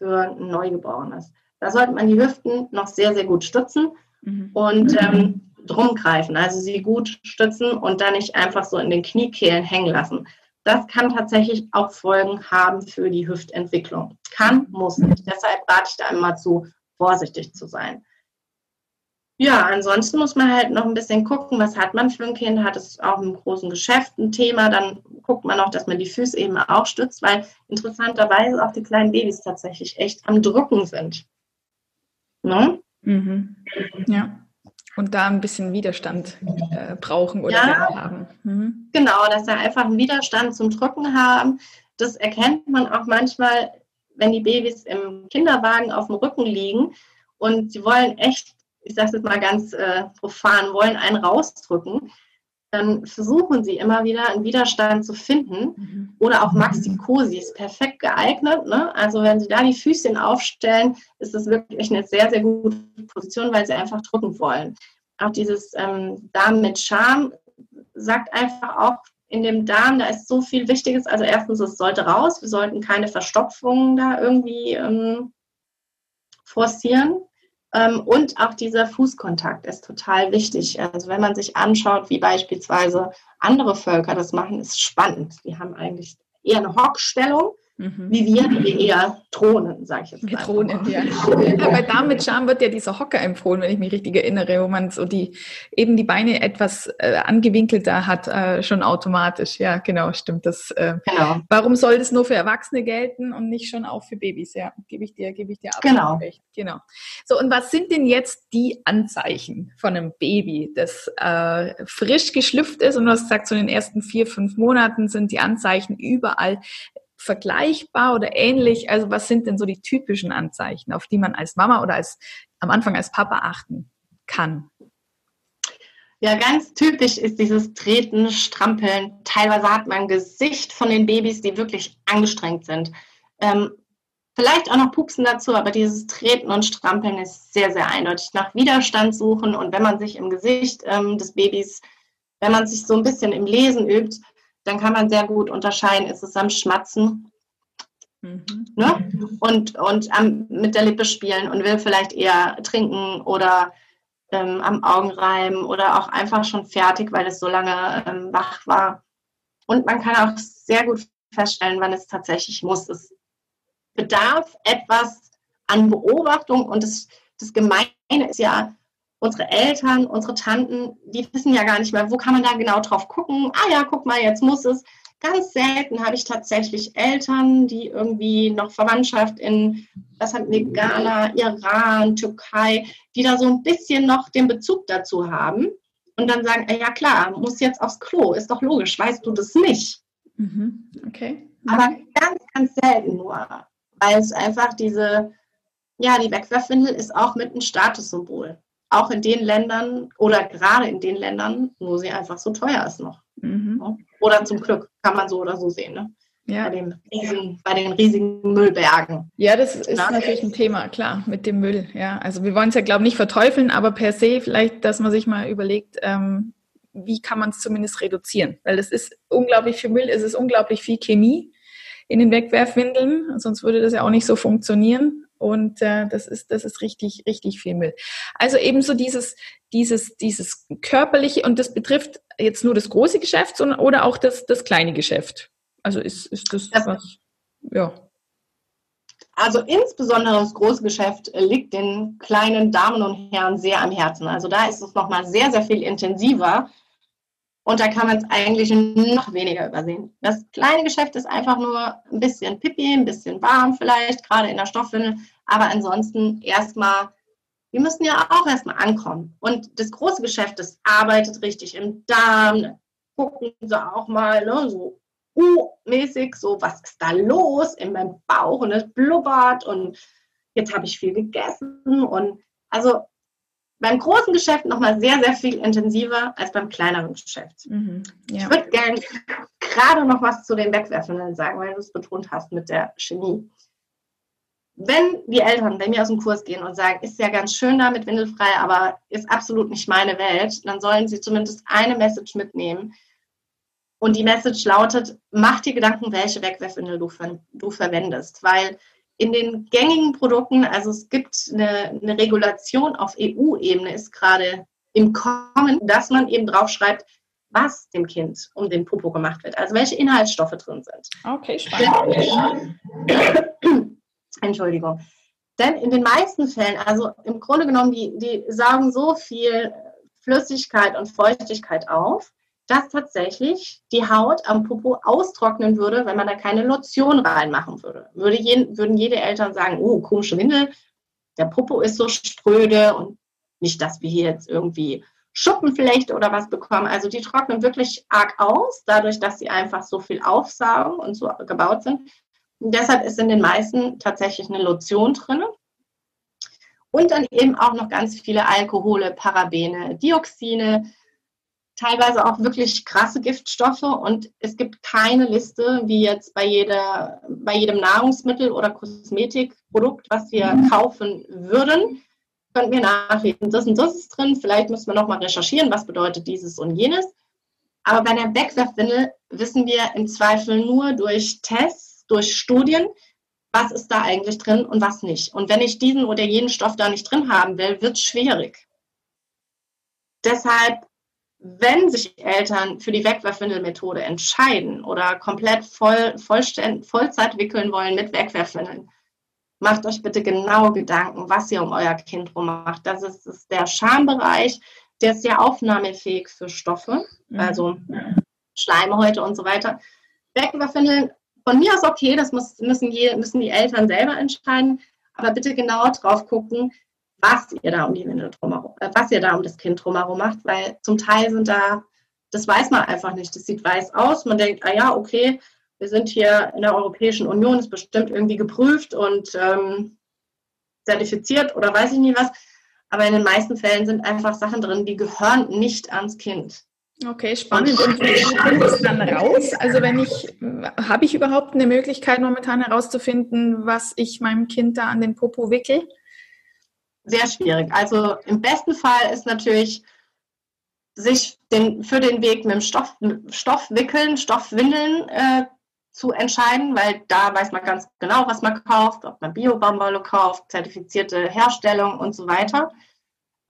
für ein Neugeborenes. Da sollte man die Hüften noch sehr, sehr gut stützen mhm. und ähm, drum greifen. Also sie gut stützen und dann nicht einfach so in den Kniekehlen hängen lassen. Das kann tatsächlich auch Folgen haben für die Hüftentwicklung. Kann, muss nicht. Deshalb rate ich da immer zu, vorsichtig zu sein. Ja, ansonsten muss man halt noch ein bisschen gucken, was hat man für ein Kind, hat es auch im großen Geschäft ein Thema, dann guckt man auch, dass man die Füße eben auch stützt, weil interessanterweise auch die kleinen Babys tatsächlich echt am Drücken sind. Ne? Mhm. Ja. Und da ein bisschen Widerstand äh, brauchen oder ja, haben. Mhm. Genau, dass sie einfach einen Widerstand zum Drücken haben. Das erkennt man auch manchmal, wenn die Babys im Kinderwagen auf dem Rücken liegen und sie wollen echt ich sage es jetzt mal ganz äh, profan, wollen einen rausdrücken, dann versuchen sie immer wieder einen Widerstand zu finden. Mhm. Oder auch Maxi-Cosi ist perfekt geeignet. Ne? Also wenn sie da die Füßchen aufstellen, ist das wirklich eine sehr, sehr gute Position, weil sie einfach drücken wollen. Auch dieses ähm, Darm mit Charme sagt einfach auch in dem Darm, da ist so viel Wichtiges. Also erstens, es sollte raus. Wir sollten keine Verstopfungen da irgendwie ähm, forcieren. Ähm, und auch dieser Fußkontakt ist total wichtig. Also wenn man sich anschaut, wie beispielsweise andere Völker das machen, ist spannend. Die haben eigentlich eher eine Hockstellung Mhm. Wie wir, die eher Thronen, sage ich jetzt mal. Thronen, ja. ja. Bei Damen mit Charme wird ja dieser Hocker empfohlen, wenn ich mich richtig erinnere, wo man so die, eben die Beine etwas äh, angewinkelter hat, äh, schon automatisch. Ja, genau, stimmt das. Äh, genau. Warum soll das nur für Erwachsene gelten und nicht schon auch für Babys? Ja, gebe ich dir, gebe ich dir absolut genau. recht. Genau. So, und was sind denn jetzt die Anzeichen von einem Baby, das äh, frisch geschlüpft ist? Und du hast gesagt, so in den ersten vier, fünf Monaten sind die Anzeichen überall vergleichbar oder ähnlich? Also was sind denn so die typischen Anzeichen, auf die man als Mama oder als am Anfang als Papa achten kann? Ja, ganz typisch ist dieses Treten, Strampeln. Teilweise hat man Gesicht von den Babys, die wirklich angestrengt sind. Ähm, vielleicht auch noch Pupsen dazu, aber dieses Treten und Strampeln ist sehr, sehr eindeutig. Nach Widerstand suchen und wenn man sich im Gesicht ähm, des Babys, wenn man sich so ein bisschen im Lesen übt, dann kann man sehr gut unterscheiden, ist es am Schmatzen mhm. ne? und, und am, mit der Lippe spielen und will vielleicht eher trinken oder ähm, am Augenreiben oder auch einfach schon fertig, weil es so lange ähm, wach war. Und man kann auch sehr gut feststellen, wann es tatsächlich muss. Es bedarf etwas an Beobachtung und das, das Gemeine ist ja, unsere Eltern, unsere Tanten, die wissen ja gar nicht mehr, wo kann man da genau drauf gucken. Ah ja, guck mal, jetzt muss es. Ganz selten habe ich tatsächlich Eltern, die irgendwie noch Verwandtschaft in, was hat wir, Ghana, Iran, Türkei, die da so ein bisschen noch den Bezug dazu haben und dann sagen, ja klar, muss jetzt aufs Klo, ist doch logisch, weißt du das nicht. Mhm. Okay. Aber ganz, ganz selten nur, weil es einfach diese, ja, die Wegwerfwindel ist auch mit einem Statussymbol auch in den Ländern oder gerade in den Ländern, wo sie einfach so teuer ist noch. Mhm. Oder zum Glück, kann man so oder so sehen. Ne? Ja. Bei, den riesigen, bei den riesigen Müllbergen. Ja, das ist Na, natürlich ein Thema, klar, mit dem Müll. Ja, also wir wollen es ja, glaube ich, nicht verteufeln, aber per se vielleicht, dass man sich mal überlegt, ähm, wie kann man es zumindest reduzieren? Weil es ist unglaublich viel Müll, es ist unglaublich viel Chemie in den Wegwerfwindeln, sonst würde das ja auch nicht so funktionieren. Und äh, das ist, das ist richtig, richtig viel Müll. Also ebenso dieses, dieses, dieses körperliche, und das betrifft jetzt nur das große Geschäft oder auch das, das kleine Geschäft. Also ist, ist das, das was, ja. Also insbesondere das große Geschäft liegt den kleinen Damen und Herren sehr am Herzen. Also da ist es nochmal sehr, sehr viel intensiver. Und da kann man es eigentlich noch weniger übersehen. Das kleine Geschäft ist einfach nur ein bisschen pipi, ein bisschen warm vielleicht, gerade in der Stoffwindel. Aber ansonsten erstmal, wir müssen ja auch erstmal ankommen. Und das große Geschäft, das arbeitet richtig im Darm. Gucken Sie auch mal, ne, so U-mäßig, so was ist da los in meinem Bauch und es blubbert und jetzt habe ich viel gegessen. Und also beim großen Geschäft nochmal sehr, sehr viel intensiver als beim kleineren Geschäft. Mhm, ja. Ich würde gerne gerade noch was zu den Wegwerfenden sagen, weil du es betont hast mit der Chemie. Wenn die Eltern bei mir aus dem Kurs gehen und sagen, ist ja ganz schön da mit Windelfrei, aber ist absolut nicht meine Welt, dann sollen sie zumindest eine Message mitnehmen. Und die Message lautet, mach dir Gedanken, welche Wegwerfwindel du, du verwendest, weil in den gängigen Produkten, also es gibt eine, eine Regulation auf EU-Ebene, ist gerade im Kommen, dass man eben draufschreibt, was dem Kind um den Popo gemacht wird, also welche Inhaltsstoffe drin sind. Okay, spannend. Entschuldigung. Denn in den meisten Fällen, also im Grunde genommen, die, die saugen so viel Flüssigkeit und Feuchtigkeit auf, dass tatsächlich die Haut am Popo austrocknen würde, wenn man da keine Lotion reinmachen würde. würde jeden, würden jede Eltern sagen, oh, komische Windel, der Popo ist so spröde und nicht, dass wir hier jetzt irgendwie Schuppenflechte oder was bekommen. Also die trocknen wirklich arg aus, dadurch, dass sie einfach so viel aufsaugen und so gebaut sind. Und deshalb ist in den meisten tatsächlich eine Lotion drin. Und dann eben auch noch ganz viele Alkohole, Parabene, Dioxine, teilweise auch wirklich krasse Giftstoffe. Und es gibt keine Liste, wie jetzt bei, jeder, bei jedem Nahrungsmittel oder Kosmetikprodukt, was wir mhm. kaufen würden, könnt ihr nachlesen, das und das ist drin. Vielleicht müssen wir nochmal recherchieren, was bedeutet dieses und jenes. Aber bei der Wegwerfwindel wissen wir im Zweifel nur durch Tests, durch Studien, was ist da eigentlich drin und was nicht. Und wenn ich diesen oder jenen Stoff da nicht drin haben will, wird es schwierig. Deshalb, wenn sich Eltern für die Wegwerfwindelmethode entscheiden oder komplett voll, Vollzeit wickeln wollen mit Wegwerfwindeln, macht euch bitte genau Gedanken, was ihr um euer Kind rum macht. Das ist, ist der Schambereich, der ist sehr aufnahmefähig für Stoffe, mhm. also Schleimhäute und so weiter. Wegwerfwindeln, von mir aus okay, das muss, müssen, je, müssen die Eltern selber entscheiden, aber bitte genau drauf gucken, was ihr da um die Windel drumherum, äh, was ihr da um das Kind drumherum macht, weil zum Teil sind da, das weiß man einfach nicht. Das sieht weiß aus, man denkt, ah ja, okay, wir sind hier in der Europäischen Union, ist bestimmt irgendwie geprüft und ähm, zertifiziert oder weiß ich nie was. Aber in den meisten Fällen sind einfach Sachen drin, die gehören nicht ans Kind. Okay, spannend. Und wie finde ich dann raus? Also wenn ich, habe ich überhaupt eine Möglichkeit momentan herauszufinden, was ich meinem Kind da an den Popo wickel? Sehr schwierig. Also im besten Fall ist natürlich sich den, für den Weg mit dem Stoff, Stoffwickeln, Stoffwindeln äh, zu entscheiden, weil da weiß man ganz genau, was man kauft, ob man Bio-Baumwolle kauft, zertifizierte Herstellung und so weiter.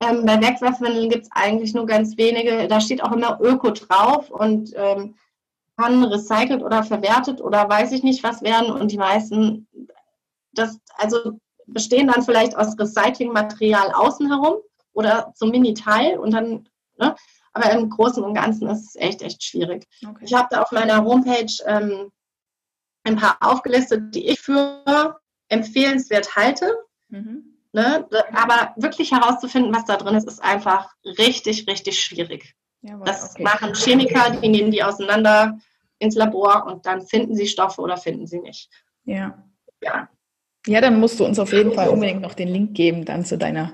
Ähm, bei Wegwerfwindeln gibt es eigentlich nur ganz wenige. Da steht auch immer Öko drauf und ähm, kann recycelt oder verwertet oder weiß ich nicht was werden. Und die meisten, das also bestehen dann vielleicht aus Recyclingmaterial außen herum oder so Mini-Teil und dann, ne? aber im Großen und Ganzen ist es echt, echt schwierig. Okay. Ich habe da auf meiner Homepage ähm, ein paar aufgelistet, die ich für empfehlenswert halte. Mhm. Ne? Aber wirklich herauszufinden, was da drin ist, ist einfach richtig, richtig schwierig. Jawohl, das okay. machen Chemiker, die nehmen die auseinander ins Labor und dann finden sie Stoffe oder finden sie nicht. Ja. Ja. Ja, dann musst du uns auf jeden Fall unbedingt noch den Link geben, dann zu deiner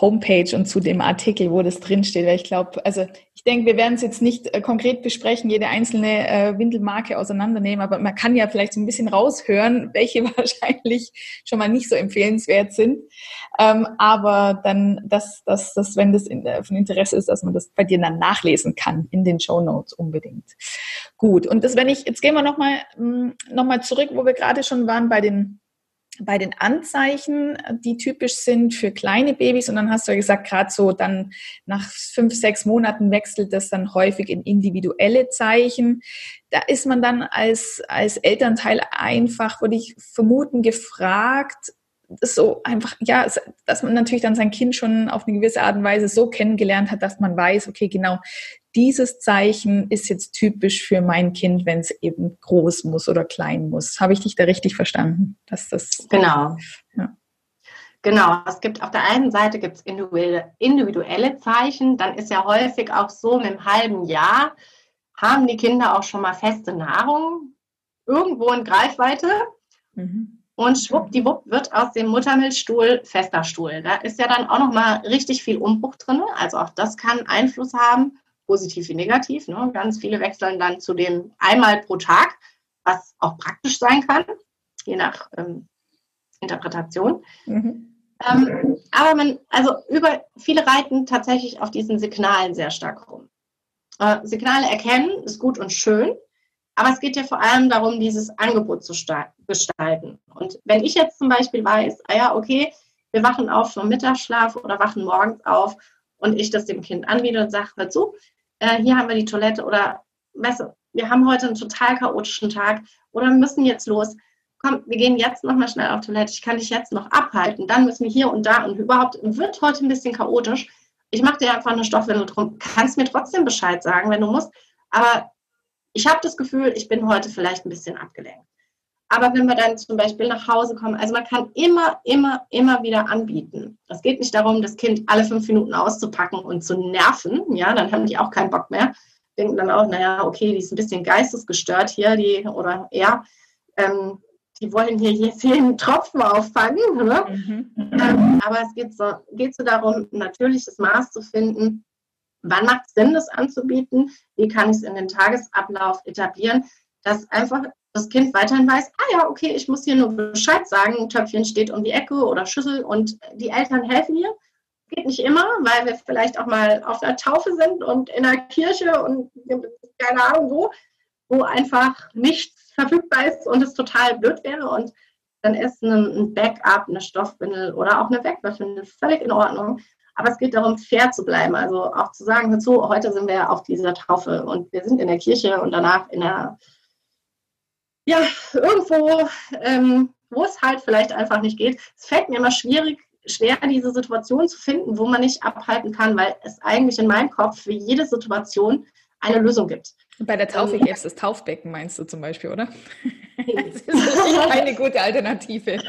Homepage und zu dem Artikel, wo das drinsteht. Weil ich glaube, also ich denke, wir werden es jetzt nicht äh, konkret besprechen, jede einzelne äh, Windelmarke auseinandernehmen, aber man kann ja vielleicht so ein bisschen raushören, welche wahrscheinlich schon mal nicht so empfehlenswert sind. Ähm, aber dann, dass, dass, dass wenn das in, äh, von Interesse ist, dass man das bei dir dann nachlesen kann in den Show Notes unbedingt. Gut. Und das, wenn ich, jetzt gehen wir nochmal mm, noch mal zurück, wo wir gerade schon waren bei den bei den Anzeichen, die typisch sind für kleine Babys. Und dann hast du ja gesagt, gerade so dann nach fünf, sechs Monaten wechselt das dann häufig in individuelle Zeichen. Da ist man dann als, als Elternteil einfach, würde ich vermuten, gefragt, so einfach, ja, dass man natürlich dann sein Kind schon auf eine gewisse Art und Weise so kennengelernt hat, dass man weiß, okay, genau, dieses Zeichen ist jetzt typisch für mein Kind, wenn es eben groß muss oder klein muss. Habe ich dich da richtig verstanden? Dass das genau. Ja. Genau, es gibt auf der einen Seite gibt es individuelle, Zeichen, dann ist ja häufig auch so, mit einem halben Jahr haben die Kinder auch schon mal feste Nahrung irgendwo in Greifweite. Mhm. Und schwuppdiwupp wird aus dem Muttermilchstuhl fester Stuhl. Da ist ja dann auch noch mal richtig viel Umbruch drin. Also auch das kann Einfluss haben, positiv wie negativ. Ne? Ganz viele wechseln dann zu dem einmal pro Tag, was auch praktisch sein kann, je nach ähm, Interpretation. Mhm. Ähm, aber man, also über viele reiten tatsächlich auf diesen Signalen sehr stark rum. Äh, Signale erkennen ist gut und schön, aber es geht ja vor allem darum, dieses Angebot zu gestalten. Und wenn ich jetzt zum Beispiel weiß, ah ja, okay, wir wachen auf vom Mittagsschlaf oder wachen morgens auf und ich das dem Kind anbiete und sage, hör zu, äh, hier haben wir die Toilette oder weißt du, wir haben heute einen total chaotischen Tag oder müssen jetzt los. komm, wir gehen jetzt noch mal schnell auf Toilette, ich kann dich jetzt noch abhalten, dann müssen wir hier und da und überhaupt, wird heute ein bisschen chaotisch. Ich mache dir einfach eine Stoffwindel drum, kannst mir trotzdem Bescheid sagen, wenn du musst, aber ich habe das Gefühl, ich bin heute vielleicht ein bisschen abgelenkt. Aber wenn wir dann zum Beispiel nach Hause kommen, also man kann immer, immer, immer wieder anbieten. Es geht nicht darum, das Kind alle fünf Minuten auszupacken und zu nerven. Ja, dann haben die auch keinen Bock mehr. Denken dann auch, naja, okay, die ist ein bisschen geistesgestört hier, die oder er. Ähm, die wollen hier jetzt jeden Tropfen auffangen. Ne? Mhm. Ähm, aber es geht so, geht so darum, ein natürliches Maß zu finden. Wann macht es Sinn, das anzubieten? Wie kann ich es in den Tagesablauf etablieren? Dass einfach das Kind weiterhin weiß, ah ja, okay, ich muss hier nur Bescheid sagen, Töpfchen steht um die Ecke oder Schüssel und die Eltern helfen mir. Geht nicht immer, weil wir vielleicht auch mal auf der Taufe sind und in der Kirche und keine Ahnung wo, wo einfach nichts verfügbar ist und es total blöd wäre und dann ist ein Backup, eine Stoffwindel oder auch eine Wegwerfwindel völlig in Ordnung. Aber es geht darum, fair zu bleiben. Also auch zu sagen, dazu, heute sind wir auf dieser Taufe und wir sind in der Kirche und danach in der ja, irgendwo, ähm, wo es halt vielleicht einfach nicht geht. Es fällt mir immer schwierig, schwer, diese Situation zu finden, wo man nicht abhalten kann, weil es eigentlich in meinem Kopf für jede Situation eine Lösung gibt. Bei der Taufe ähm, gäbe es das Taufbecken, meinst du zum Beispiel, oder? das ist keine gute Alternative.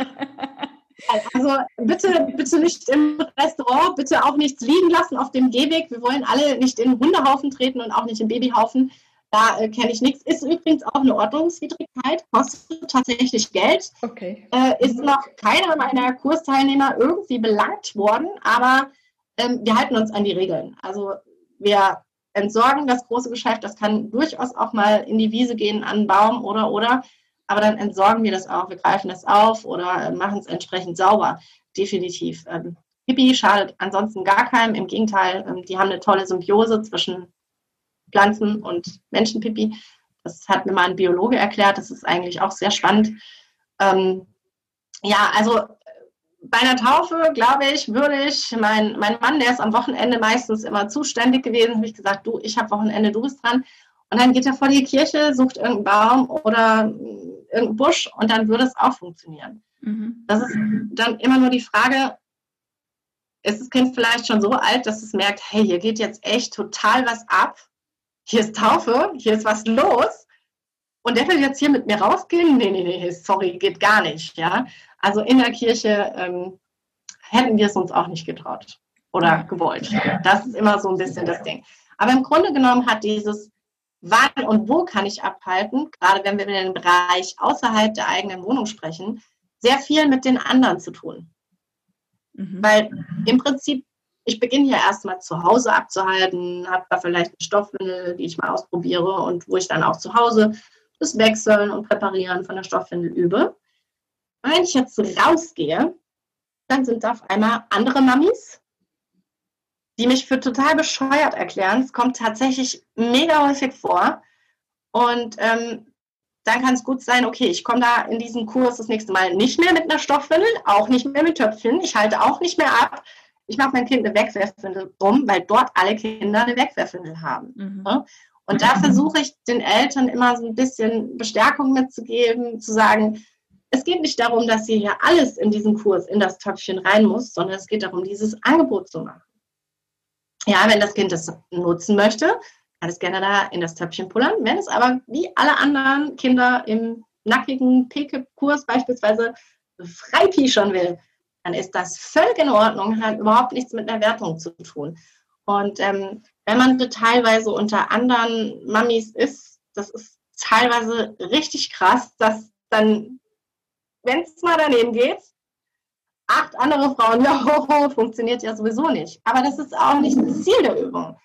Also bitte, bitte nicht im Restaurant, bitte auch nichts liegen lassen auf dem Gehweg. Wir wollen alle nicht in den Hundehaufen treten und auch nicht im Babyhaufen. Da äh, kenne ich nichts. Ist übrigens auch eine Ordnungswidrigkeit, kostet tatsächlich Geld. Okay. Äh, ist noch keiner meiner Kursteilnehmer irgendwie belangt worden, aber ähm, wir halten uns an die Regeln. Also wir entsorgen das große Geschäft. Das kann durchaus auch mal in die Wiese gehen, an einen Baum oder oder. Aber dann entsorgen wir das auch. Wir greifen das auf oder äh, machen es entsprechend sauber. Definitiv. Ähm, Hippie schadet ansonsten gar keinem. Im Gegenteil, ähm, die haben eine tolle Symbiose zwischen Pflanzen- und Menschenpipi. Das hat mir mal ein Biologe erklärt. Das ist eigentlich auch sehr spannend. Ähm, ja, also bei einer Taufe, glaube ich, würde ich, mein, mein Mann, der ist am Wochenende meistens immer zuständig gewesen, habe ich gesagt, du, ich habe Wochenende, du bist dran. Und dann geht er vor die Kirche, sucht irgendeinen Baum oder irgendeinen Busch und dann würde es auch funktionieren. Mhm. Das ist dann immer nur die Frage, ist das Kind vielleicht schon so alt, dass es merkt, hey, hier geht jetzt echt total was ab hier ist Taufe, hier ist was los. Und der will jetzt hier mit mir rausgehen? Nee, nee, nee, sorry, geht gar nicht. Ja? Also in der Kirche ähm, hätten wir es uns auch nicht getraut oder gewollt. Das ist immer so ein bisschen das Ding. Aber im Grunde genommen hat dieses Wann und wo kann ich abhalten, gerade wenn wir in den Bereich außerhalb der eigenen Wohnung sprechen, sehr viel mit den anderen zu tun. Mhm. Weil im Prinzip ich beginne hier erstmal zu Hause abzuhalten, habe da vielleicht eine Stoffwindel, die ich mal ausprobiere und wo ich dann auch zu Hause das Wechseln und Präparieren von der Stoffwindel übe. Wenn ich jetzt rausgehe, dann sind da auf einmal andere Mamis, die mich für total bescheuert erklären. Es kommt tatsächlich mega häufig vor. Und ähm, dann kann es gut sein, okay, ich komme da in diesen Kurs das nächste Mal nicht mehr mit einer Stoffwindel, auch nicht mehr mit Töpfchen, ich halte auch nicht mehr ab, ich mache mein Kind eine Wegwerfwindel um, weil dort alle Kinder eine Wegwerfwindel haben. Mhm. Und da versuche ich den Eltern immer so ein bisschen Bestärkung mitzugeben, zu sagen, es geht nicht darum, dass sie hier alles in diesen Kurs, in das Töpfchen rein muss, sondern es geht darum, dieses Angebot zu machen. Ja, wenn das Kind das nutzen möchte, kann es gerne da in das Töpfchen pullern. Wenn es aber wie alle anderen Kinder im nackigen Peke-Kurs beispielsweise freipischern will, dann ist das völlig in Ordnung, hat überhaupt nichts mit einer Wertung zu tun. Und ähm, wenn man teilweise unter anderen Mamis ist, das ist teilweise richtig krass, dass dann, wenn es mal daneben geht, acht andere Frauen, ja, ho, funktioniert ja sowieso nicht. Aber das ist auch nicht das Ziel der Übung.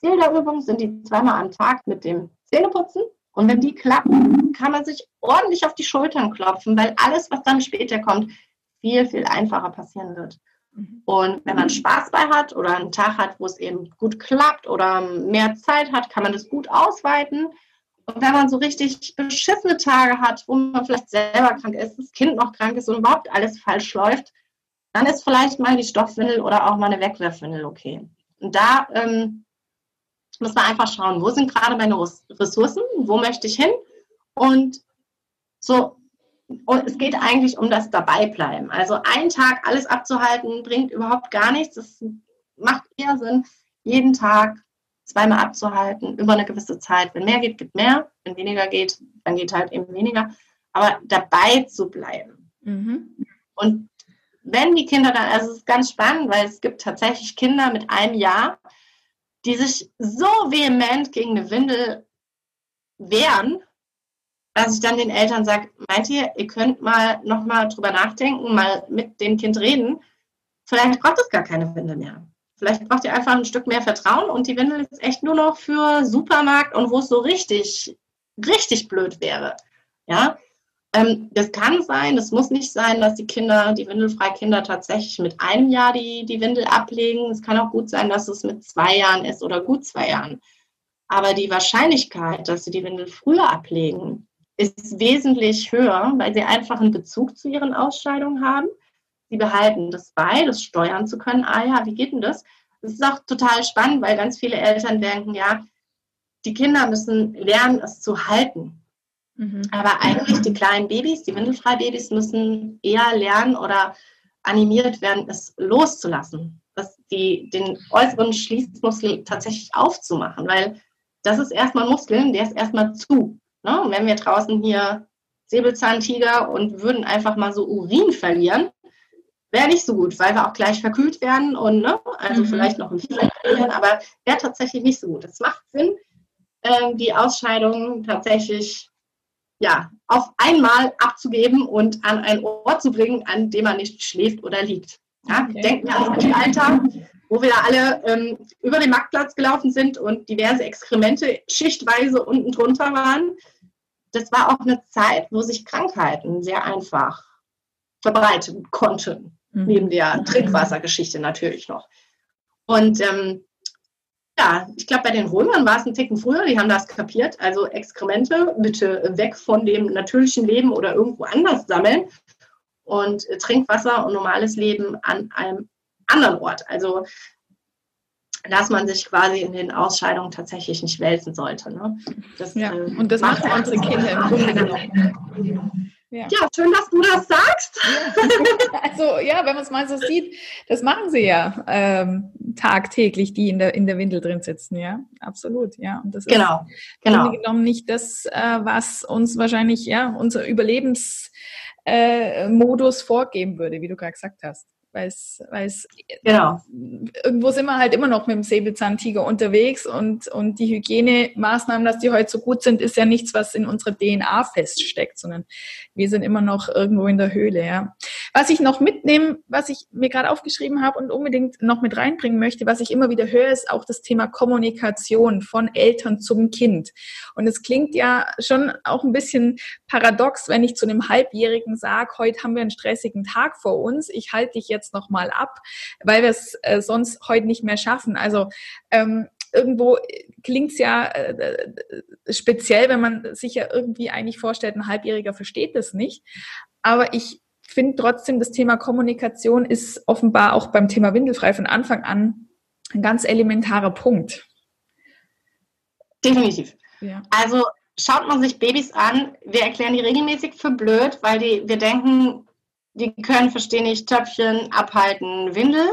Ziel der Übung sind die zweimal am Tag mit dem Zähneputzen. Und wenn die klappen, kann man sich ordentlich auf die Schultern klopfen, weil alles, was dann später kommt, viel, viel einfacher passieren wird. Mhm. Und wenn man Spaß bei hat oder einen Tag hat, wo es eben gut klappt oder mehr Zeit hat, kann man das gut ausweiten. Und wenn man so richtig beschissene Tage hat, wo man vielleicht selber krank ist, das Kind noch krank ist und überhaupt alles falsch läuft, dann ist vielleicht mal die Stoffwindel oder auch mal eine Wegwerfwindel okay. Und da ähm, muss man einfach schauen, wo sind gerade meine Ressourcen, wo möchte ich hin und so und es geht eigentlich um das Dabeibleiben. Also einen Tag alles abzuhalten, bringt überhaupt gar nichts. Es macht eher Sinn, jeden Tag zweimal abzuhalten über eine gewisse Zeit. Wenn mehr geht, geht mehr. Wenn weniger geht, dann geht halt eben weniger. Aber dabei zu bleiben. Mhm. Und wenn die Kinder dann, also es ist ganz spannend, weil es gibt tatsächlich Kinder mit einem Jahr, die sich so vehement gegen eine Windel wehren, dass ich dann den Eltern sage, meint ihr, ihr könnt mal nochmal drüber nachdenken, mal mit dem Kind reden. Vielleicht braucht es gar keine Windel mehr. Vielleicht braucht ihr einfach ein Stück mehr Vertrauen und die Windel ist echt nur noch für Supermarkt und wo es so richtig, richtig blöd wäre. Ja, ähm, das kann sein, das muss nicht sein, dass die Kinder, die windelfreie Kinder tatsächlich mit einem Jahr die, die Windel ablegen. Es kann auch gut sein, dass es mit zwei Jahren ist oder gut zwei Jahren. Aber die Wahrscheinlichkeit, dass sie die Windel früher ablegen, ist wesentlich höher, weil sie einfach einen Bezug zu ihren Ausscheidungen haben. Sie behalten das bei, das steuern zu können. Ah ja, wie geht denn das? Das ist auch total spannend, weil ganz viele Eltern denken, ja, die Kinder müssen lernen, es zu halten. Mhm. Aber eigentlich die kleinen Babys, die Windelfrei-Babys, müssen eher lernen oder animiert werden, es loszulassen. Das, die, den äußeren Schließmuskel tatsächlich aufzumachen, weil das ist erstmal Muskeln, der ist erstmal zu. Ne? Und wenn wir draußen hier Säbelzahntiger und würden einfach mal so Urin verlieren, wäre nicht so gut, weil wir auch gleich verkühlt werden und ne, also mhm. vielleicht noch ein Fieber verlieren, aber wäre tatsächlich nicht so gut. Es macht Sinn, äh, die Ausscheidung tatsächlich ja, auf einmal abzugeben und an einen Ort zu bringen, an dem man nicht schläft oder liegt. Ja, okay. Denken wir an das Alter, wo wir da alle ähm, über den Marktplatz gelaufen sind und diverse Exkremente schichtweise unten drunter waren. Das war auch eine Zeit, wo sich Krankheiten sehr einfach verbreiten konnten, mhm. neben der Trinkwassergeschichte natürlich noch. Und ähm, ja, ich glaube, bei den Römern war es ein Ticken früher, die haben das kapiert. Also Exkremente bitte weg von dem natürlichen Leben oder irgendwo anders sammeln und Trinkwasser und normales Leben an einem anderen Ort. Also dass man sich quasi in den Ausscheidungen tatsächlich nicht wälzen sollte. Ne? Das, ja, äh, und das macht unsere Kinder im Grunde genommen. Ja. ja. schön, dass du das sagst. Ja. Also ja, wenn man es mal so sieht, das machen sie ja ähm, tagtäglich, die in der, in der Windel drin sitzen, ja, absolut, ja. Und das genau, ist genau. genommen nicht das, äh, was uns wahrscheinlich, ja, unser Überlebensmodus äh, vorgeben würde, wie du gerade gesagt hast weil es, weil es genau. irgendwo sind wir halt immer noch mit dem Säbelzahntiger unterwegs und, und die Hygienemaßnahmen, dass die heute so gut sind, ist ja nichts, was in unserer DNA feststeckt, sondern wir sind immer noch irgendwo in der Höhle, ja. Was ich noch mitnehme, was ich mir gerade aufgeschrieben habe und unbedingt noch mit reinbringen möchte, was ich immer wieder höre, ist auch das Thema Kommunikation von Eltern zum Kind. Und es klingt ja schon auch ein bisschen paradox, wenn ich zu einem Halbjährigen sage, heute haben wir einen stressigen Tag vor uns, ich halte dich jetzt jetzt nochmal ab, weil wir es äh, sonst heute nicht mehr schaffen. Also ähm, irgendwo klingt es ja äh, speziell, wenn man sich ja irgendwie eigentlich vorstellt, ein Halbjähriger versteht das nicht. Aber ich finde trotzdem, das Thema Kommunikation ist offenbar auch beim Thema Windelfrei von Anfang an ein ganz elementarer Punkt. Definitiv. Ja. Also schaut man sich Babys an, wir erklären die regelmäßig für blöd, weil die, wir denken, die können verstehen nicht Töpfchen, abhalten, Windel.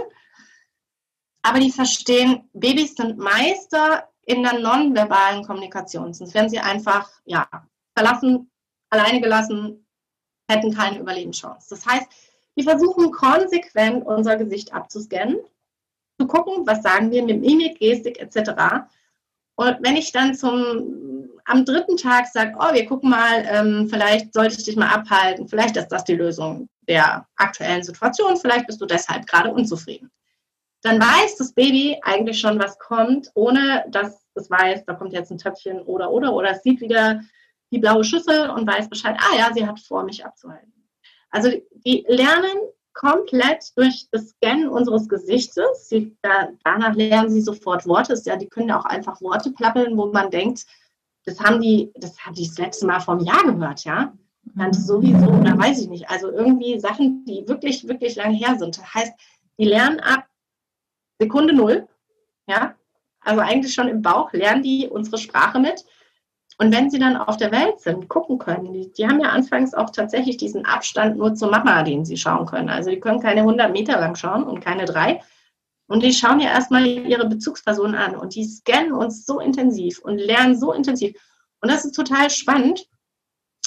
Aber die verstehen, Babys sind Meister in der nonverbalen Kommunikation. Sonst werden sie einfach, ja, verlassen, alleine gelassen, hätten keine Überlebenschance. Das heißt, wir versuchen konsequent unser Gesicht abzuscannen, zu gucken, was sagen wir mit Mimik, Gestik etc. Und wenn ich dann zum, am dritten Tag sage, oh, wir gucken mal, ähm, vielleicht sollte ich dich mal abhalten, vielleicht ist das die Lösung der aktuellen Situation, vielleicht bist du deshalb gerade unzufrieden. Dann weiß das Baby eigentlich schon, was kommt, ohne dass es weiß, da kommt jetzt ein Töpfchen oder, oder, oder es sieht wieder die blaue Schüssel und weiß Bescheid, ah ja, sie hat vor, mich abzuhalten. Also die lernen komplett durch das Scannen unseres Gesichtes. Sie, da, danach lernen sie sofort Worte. Ja, die können auch einfach Worte plappeln, wo man denkt, das haben die, das haben die das letzte Mal einem Jahr gehört, ja dann sowieso, oder weiß ich nicht. Also irgendwie Sachen, die wirklich, wirklich lange her sind. Das heißt, die lernen ab Sekunde null, ja, also eigentlich schon im Bauch lernen die unsere Sprache mit. Und wenn sie dann auf der Welt sind, gucken können, die, die haben ja anfangs auch tatsächlich diesen Abstand nur zur Mama, den sie schauen können. Also die können keine 100 Meter lang schauen und keine drei. Und die schauen ja erstmal ihre Bezugspersonen an und die scannen uns so intensiv und lernen so intensiv. Und das ist total spannend,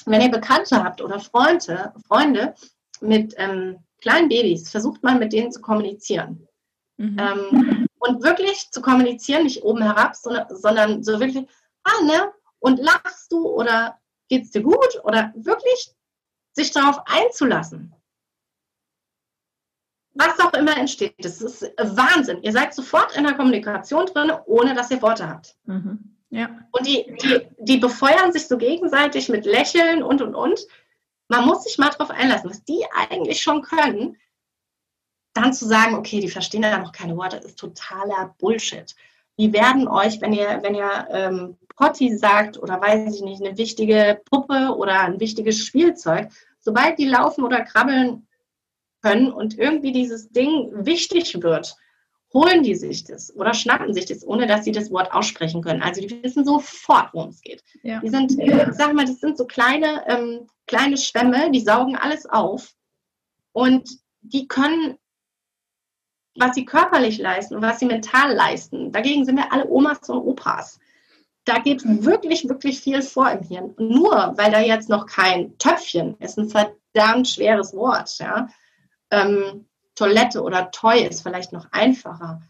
wenn ihr Bekannte habt oder Freunde, Freunde mit ähm, kleinen Babys, versucht mal mit denen zu kommunizieren. Mhm. Ähm, und wirklich zu kommunizieren, nicht oben herab, sondern, sondern so wirklich, ah, ne, und lachst du oder geht's dir gut oder wirklich sich darauf einzulassen. Was auch immer entsteht, das ist Wahnsinn. Ihr seid sofort in der Kommunikation drin, ohne dass ihr Worte habt. Mhm. Ja. Und die, die, die befeuern sich so gegenseitig mit Lächeln und und und. Man muss sich mal darauf einlassen, was die eigentlich schon können. Dann zu sagen, okay, die verstehen ja noch keine Worte, ist totaler Bullshit. Die werden euch, wenn ihr, wenn ihr ähm, Potti sagt oder weiß ich nicht, eine wichtige Puppe oder ein wichtiges Spielzeug, sobald die laufen oder krabbeln können und irgendwie dieses Ding wichtig wird, holen die sich das oder schnappen sich das, ohne dass sie das Wort aussprechen können. Also die wissen sofort, worum es geht. Ja. Die sind, ich sag mal, das sind so kleine, ähm, kleine Schwämme, die saugen alles auf und die können was sie körperlich leisten und was sie mental leisten. Dagegen sind wir alle Omas und Opas. Da geht wirklich, wirklich viel vor im Hirn. nur weil da jetzt noch kein Töpfchen ist, ein verdammt schweres Wort. Ja? Ähm, Toilette oder Toy ist vielleicht noch einfacher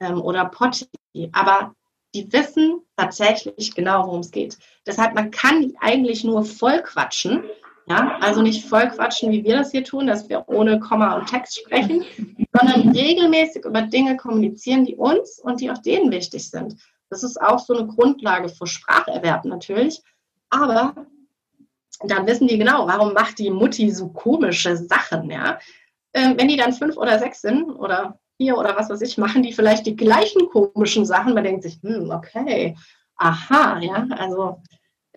ähm, oder Potty. Aber die wissen tatsächlich genau, worum es geht. Deshalb, man kann eigentlich nur voll quatschen. Ja, also nicht voll quatschen, wie wir das hier tun, dass wir ohne Komma und Text sprechen, sondern regelmäßig über Dinge kommunizieren, die uns und die auch denen wichtig sind. Das ist auch so eine Grundlage für Spracherwerb natürlich. Aber dann wissen die genau, warum macht die Mutti so komische Sachen, ja. Ähm, wenn die dann fünf oder sechs sind oder vier oder was weiß ich, machen die vielleicht die gleichen komischen Sachen. Man denkt sich, hm, okay, aha, ja, also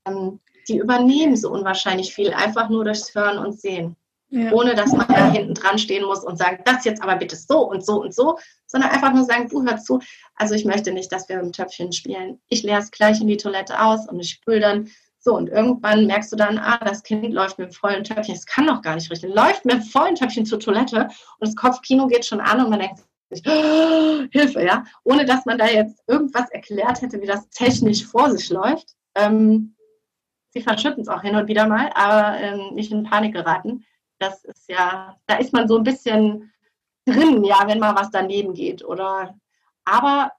ähm, die übernehmen so unwahrscheinlich viel, einfach nur durchs Hören und Sehen. Ja. Ohne dass man da hinten dran stehen muss und sagt, das jetzt aber bitte so und so und so, sondern einfach nur sagen, du hör zu. Also ich möchte nicht, dass wir im Töpfchen spielen. Ich leere es gleich in die Toilette aus und ich spüle dann. So, und irgendwann merkst du dann, ah, das Kind läuft mit vollen Töpfchen. Es kann noch gar nicht richtig. Läuft mit vollen Töpfchen zur Toilette und das Kopfkino geht schon an und man denkt sich, oh, Hilfe, ja. Ohne dass man da jetzt irgendwas erklärt hätte, wie das technisch vor sich läuft. Ähm, sie verschütten es auch hin und wieder mal, aber ähm, nicht in Panik geraten. Das ist ja, da ist man so ein bisschen drin, ja, wenn mal was daneben geht. Oder aber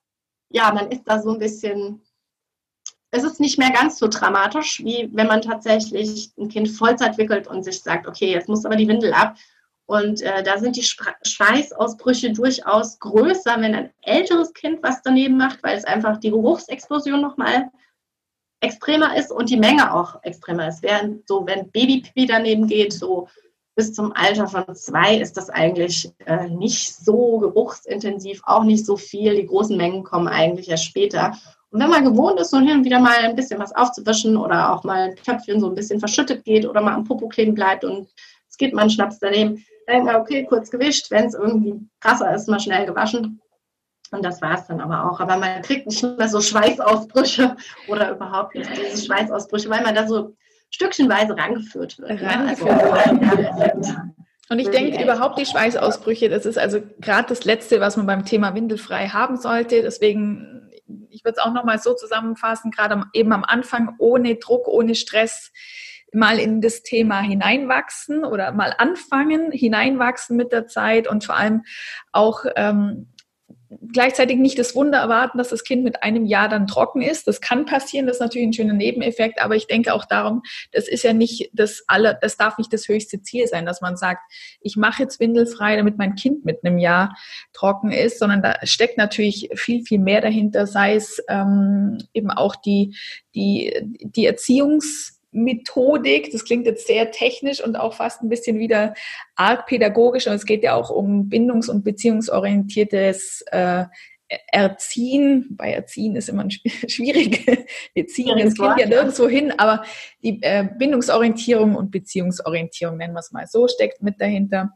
ja, man ist da so ein bisschen, es ist nicht mehr ganz so dramatisch, wie wenn man tatsächlich ein Kind Vollzeit wickelt und sich sagt, okay, jetzt muss aber die Windel ab. Und äh, da sind die Schweißausbrüche durchaus größer, wenn ein älteres Kind was daneben macht, weil es einfach die Geruchsexplosion nochmal extremer ist und die Menge auch extremer ist. Während so, wenn Babypipi daneben geht, so bis zum Alter von zwei ist das eigentlich äh, nicht so geruchsintensiv, auch nicht so viel. Die großen Mengen kommen eigentlich erst später. Und wenn man gewohnt ist, so hin und wieder mal ein bisschen was aufzuwischen oder auch mal ein Töpfchen so ein bisschen verschüttet geht oder mal am Popo kleben bleibt und es geht mal ein Schnaps daneben, dann denkt man, okay, kurz gewischt, wenn es irgendwie krasser ist, mal schnell gewaschen. Und das war es dann aber auch. Aber man kriegt nicht mehr so Schweißausbrüche oder überhaupt nicht diese Schweißausbrüche, weil man da so stückchenweise rangeführt wird. Ne? Also, rangeführt wird. Und ich denke überhaupt die Schweißausbrüche, das ist also gerade das Letzte, was man beim Thema Windelfrei haben sollte. Deswegen, ich würde es auch nochmal so zusammenfassen, gerade eben am Anfang ohne Druck, ohne Stress mal in das Thema hineinwachsen oder mal anfangen, hineinwachsen mit der Zeit und vor allem auch ähm, gleichzeitig nicht das Wunder erwarten, dass das Kind mit einem Jahr dann trocken ist. Das kann passieren, das ist natürlich ein schöner Nebeneffekt, aber ich denke auch darum, das ist ja nicht das aller, das darf nicht das höchste Ziel sein, dass man sagt, ich mache jetzt windelfrei, damit mein Kind mit einem Jahr trocken ist, sondern da steckt natürlich viel, viel mehr dahinter, sei es ähm, eben auch die, die, die Erziehungs- Methodik. Das klingt jetzt sehr technisch und auch fast ein bisschen wieder arg pädagogisch. Und es geht ja auch um bindungs- und beziehungsorientiertes äh, Erziehen. Bei Erziehen ist immer ein schwierig. Wir ziehen das Kind ja nirgendwo hin, aber die äh, Bindungsorientierung und Beziehungsorientierung, nennen wir es mal so, steckt mit dahinter.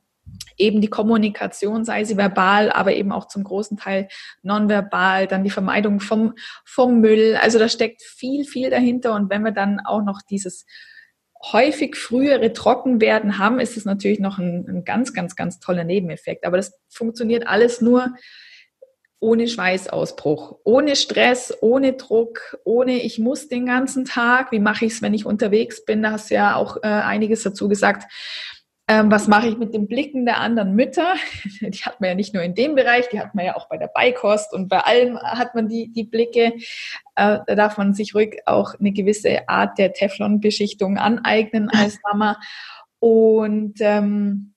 Eben die Kommunikation, sei sie verbal, aber eben auch zum großen Teil nonverbal, dann die Vermeidung vom, vom Müll. Also da steckt viel, viel dahinter. Und wenn wir dann auch noch dieses häufig frühere Trockenwerden haben, ist es natürlich noch ein, ein ganz, ganz, ganz toller Nebeneffekt. Aber das funktioniert alles nur ohne Schweißausbruch, ohne Stress, ohne Druck, ohne ich muss den ganzen Tag. Wie mache ich es, wenn ich unterwegs bin? Da hast du ja auch äh, einiges dazu gesagt. Ähm, was mache ich mit den Blicken der anderen Mütter? Die hat man ja nicht nur in dem Bereich, die hat man ja auch bei der Beikost und bei allem hat man die, die Blicke. Äh, da darf man sich ruhig auch eine gewisse Art der Teflon-Beschichtung aneignen als Mama. Und ähm,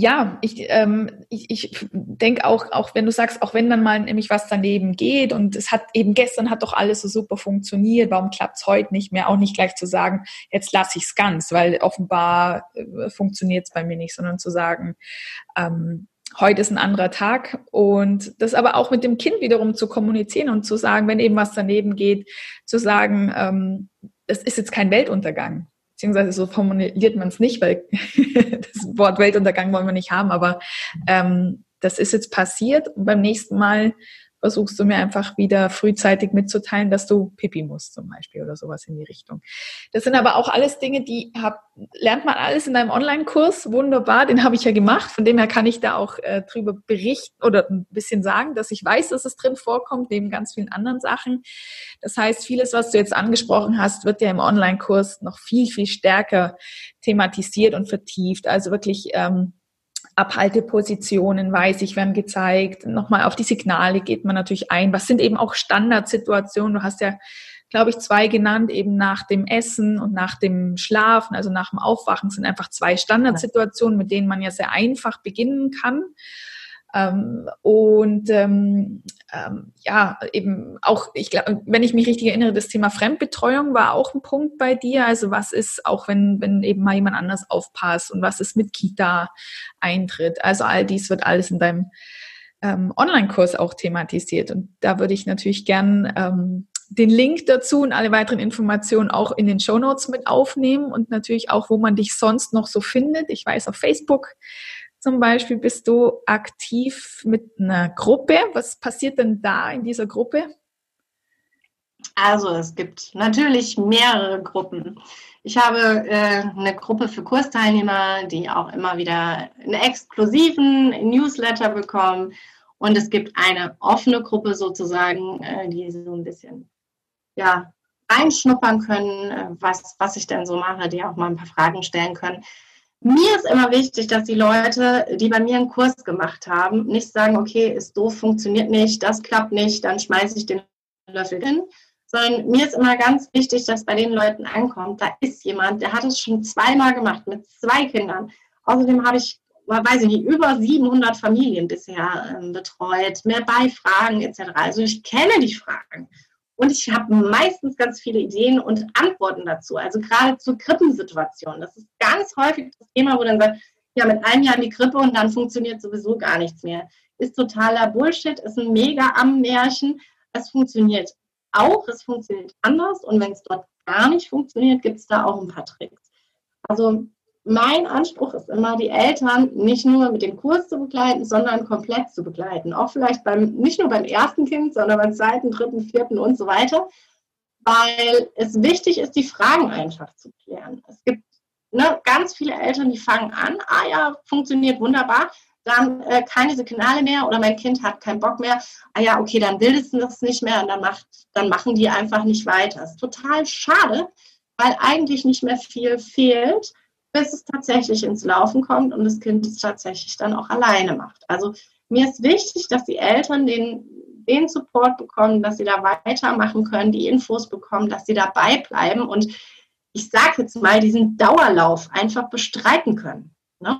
ja, ich, ähm, ich, ich denke auch, auch wenn du sagst, auch wenn dann mal nämlich was daneben geht und es hat eben gestern hat doch alles so super funktioniert, warum klappt es heute nicht mehr? Auch nicht gleich zu sagen, jetzt lasse ich es ganz, weil offenbar äh, funktioniert es bei mir nicht, sondern zu sagen, ähm, heute ist ein anderer Tag und das aber auch mit dem Kind wiederum zu kommunizieren und zu sagen, wenn eben was daneben geht, zu sagen, ähm, das ist jetzt kein Weltuntergang beziehungsweise so formuliert man es nicht, weil das Wort Weltuntergang wollen wir nicht haben, aber ähm, das ist jetzt passiert und beim nächsten Mal versuchst du mir einfach wieder frühzeitig mitzuteilen, dass du Pipi musst zum Beispiel oder sowas in die Richtung. Das sind aber auch alles Dinge, die hab, lernt man alles in deinem Online-Kurs. Wunderbar, den habe ich ja gemacht. Von dem her kann ich da auch äh, drüber berichten oder ein bisschen sagen, dass ich weiß, dass es drin vorkommt, neben ganz vielen anderen Sachen. Das heißt, vieles, was du jetzt angesprochen hast, wird ja im Online-Kurs noch viel, viel stärker thematisiert und vertieft. Also wirklich ähm, Abhaltepositionen, weiß ich, werden gezeigt. Nochmal auf die Signale geht man natürlich ein. Was sind eben auch Standardsituationen? Du hast ja, glaube ich, zwei genannt, eben nach dem Essen und nach dem Schlafen, also nach dem Aufwachen sind einfach zwei Standardsituationen, mit denen man ja sehr einfach beginnen kann. Ähm, und ähm, ähm, ja, eben auch, ich glaube, wenn ich mich richtig erinnere, das Thema Fremdbetreuung war auch ein Punkt bei dir. Also was ist, auch wenn, wenn eben mal jemand anders aufpasst und was ist mit Kita-Eintritt? Also all dies wird alles in deinem ähm, Online-Kurs auch thematisiert. Und da würde ich natürlich gern ähm, den Link dazu und alle weiteren Informationen auch in den Show Notes mit aufnehmen und natürlich auch, wo man dich sonst noch so findet. Ich weiß, auf Facebook zum Beispiel bist du aktiv mit einer Gruppe. Was passiert denn da in dieser Gruppe? Also es gibt natürlich mehrere Gruppen. Ich habe äh, eine Gruppe für Kursteilnehmer, die auch immer wieder einen exklusiven Newsletter bekommen. Und es gibt eine offene Gruppe sozusagen, äh, die so ein bisschen ja, reinschnuppern können, äh, was, was ich denn so mache, die auch mal ein paar Fragen stellen können. Mir ist immer wichtig, dass die Leute, die bei mir einen Kurs gemacht haben, nicht sagen, okay, ist doof, funktioniert nicht, das klappt nicht, dann schmeiße ich den Löffel hin, sondern mir ist immer ganz wichtig, dass bei den Leuten ankommt, da ist jemand, der hat es schon zweimal gemacht mit zwei Kindern. Außerdem habe ich, weiß ich nicht, über 700 Familien bisher äh, betreut, mehr bei Fragen etc. Also ich kenne die Fragen. Und ich habe meistens ganz viele Ideen und Antworten dazu. Also gerade zur Krippensituation. Das ist ganz häufig das Thema, wo dann sagt, ja, mit einem Jahr in die Krippe und dann funktioniert sowieso gar nichts mehr. Ist totaler Bullshit, ist ein mega am Märchen. Es funktioniert auch, es funktioniert anders. Und wenn es dort gar nicht funktioniert, gibt es da auch ein paar Tricks. Also mein Anspruch ist immer, die Eltern nicht nur mit dem Kurs zu begleiten, sondern komplett zu begleiten. Auch vielleicht beim, nicht nur beim ersten Kind, sondern beim zweiten, dritten, vierten und so weiter. Weil es wichtig ist, die Fragen einfach zu klären. Es gibt ne, ganz viele Eltern, die fangen an, ah ja, funktioniert wunderbar, dann äh, keine Signale mehr oder mein Kind hat keinen Bock mehr, ah ja, okay, dann will es das nicht mehr und dann, macht, dann machen die einfach nicht weiter. Das ist total schade, weil eigentlich nicht mehr viel fehlt bis es tatsächlich ins Laufen kommt und das Kind es tatsächlich dann auch alleine macht. Also mir ist wichtig, dass die Eltern den, den Support bekommen, dass sie da weitermachen können, die Infos bekommen, dass sie dabei bleiben und ich sage jetzt mal, diesen Dauerlauf einfach bestreiten können. Ne?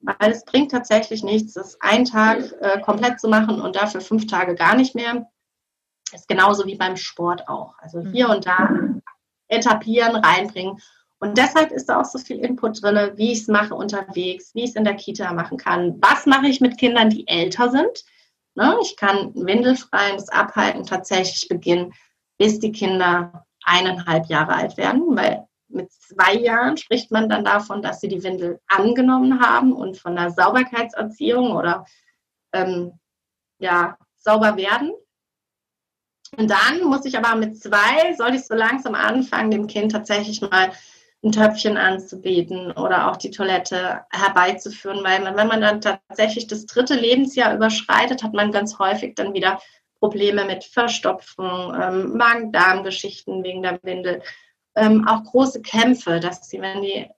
Weil es bringt tatsächlich nichts, das einen Tag äh, komplett zu machen und dafür fünf Tage gar nicht mehr. Ist genauso wie beim Sport auch. Also hier und da etablieren, reinbringen und deshalb ist da auch so viel Input drin, wie ich es mache unterwegs, wie ich es in der Kita machen kann. Was mache ich mit Kindern, die älter sind? Ne? Ich kann windelfreies Abhalten tatsächlich beginnen, bis die Kinder eineinhalb Jahre alt werden, weil mit zwei Jahren spricht man dann davon, dass sie die Windel angenommen haben und von der Sauberkeitserziehung oder ähm, ja, sauber werden. Und dann muss ich aber mit zwei, sollte ich so langsam anfangen, dem Kind tatsächlich mal ein Töpfchen anzubieten oder auch die Toilette herbeizuführen, weil man, wenn man dann tatsächlich das dritte Lebensjahr überschreitet, hat man ganz häufig dann wieder Probleme mit Verstopfung, ähm, Magen-Darm-Geschichten wegen der Windel, ähm, auch große Kämpfe, dass sie, wenn die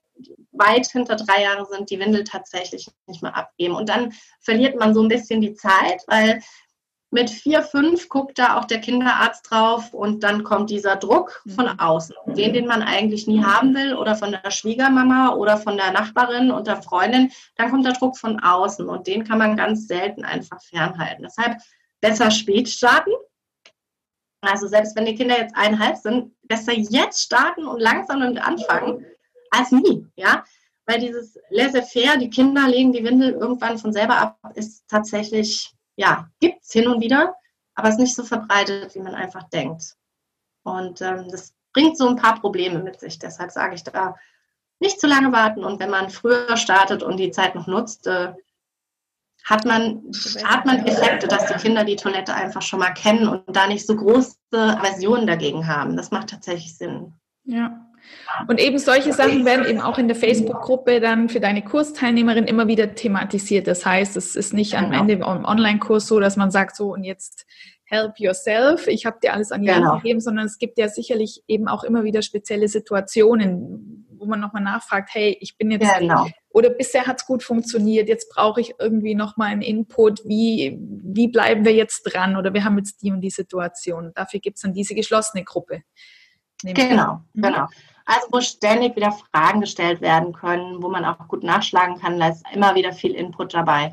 weit hinter drei Jahre sind, die Windel tatsächlich nicht mehr abgeben. Und dann verliert man so ein bisschen die Zeit, weil mit vier, fünf guckt da auch der Kinderarzt drauf und dann kommt dieser Druck von mhm. außen, den, den man eigentlich nie haben will oder von der Schwiegermama oder von der Nachbarin und der Freundin, dann kommt der Druck von außen und den kann man ganz selten einfach fernhalten. Deshalb besser spät starten. Also selbst wenn die Kinder jetzt eineinhalb sind, besser jetzt starten und langsam damit anfangen, als nie, ja. Weil dieses laissez-faire, die Kinder legen die Windel irgendwann von selber ab, ist tatsächlich ja, gibt es hin und wieder, aber es ist nicht so verbreitet, wie man einfach denkt. Und ähm, das bringt so ein paar Probleme mit sich. Deshalb sage ich da, nicht zu lange warten. Und wenn man früher startet und die Zeit noch nutzt, äh, hat man, hat man Effekte, dass die Kinder die Toilette einfach schon mal kennen und da nicht so große Aversionen dagegen haben. Das macht tatsächlich Sinn. Ja. Und eben solche Sachen werden eben auch in der Facebook-Gruppe dann für deine Kursteilnehmerin immer wieder thematisiert. Das heißt, es ist nicht am genau. Ende im Online-Kurs so, dass man sagt, so und jetzt help yourself, ich habe dir alles an die Hand genau. gegeben, sondern es gibt ja sicherlich eben auch immer wieder spezielle Situationen, wo man nochmal nachfragt, hey, ich bin jetzt, genau. oder bisher hat es gut funktioniert, jetzt brauche ich irgendwie nochmal einen Input, wie, wie bleiben wir jetzt dran oder wir haben jetzt die und die Situation. Dafür gibt es dann diese geschlossene Gruppe. Genau, mhm. genau. Also wo ständig wieder Fragen gestellt werden können, wo man auch gut nachschlagen kann, da ist immer wieder viel Input dabei.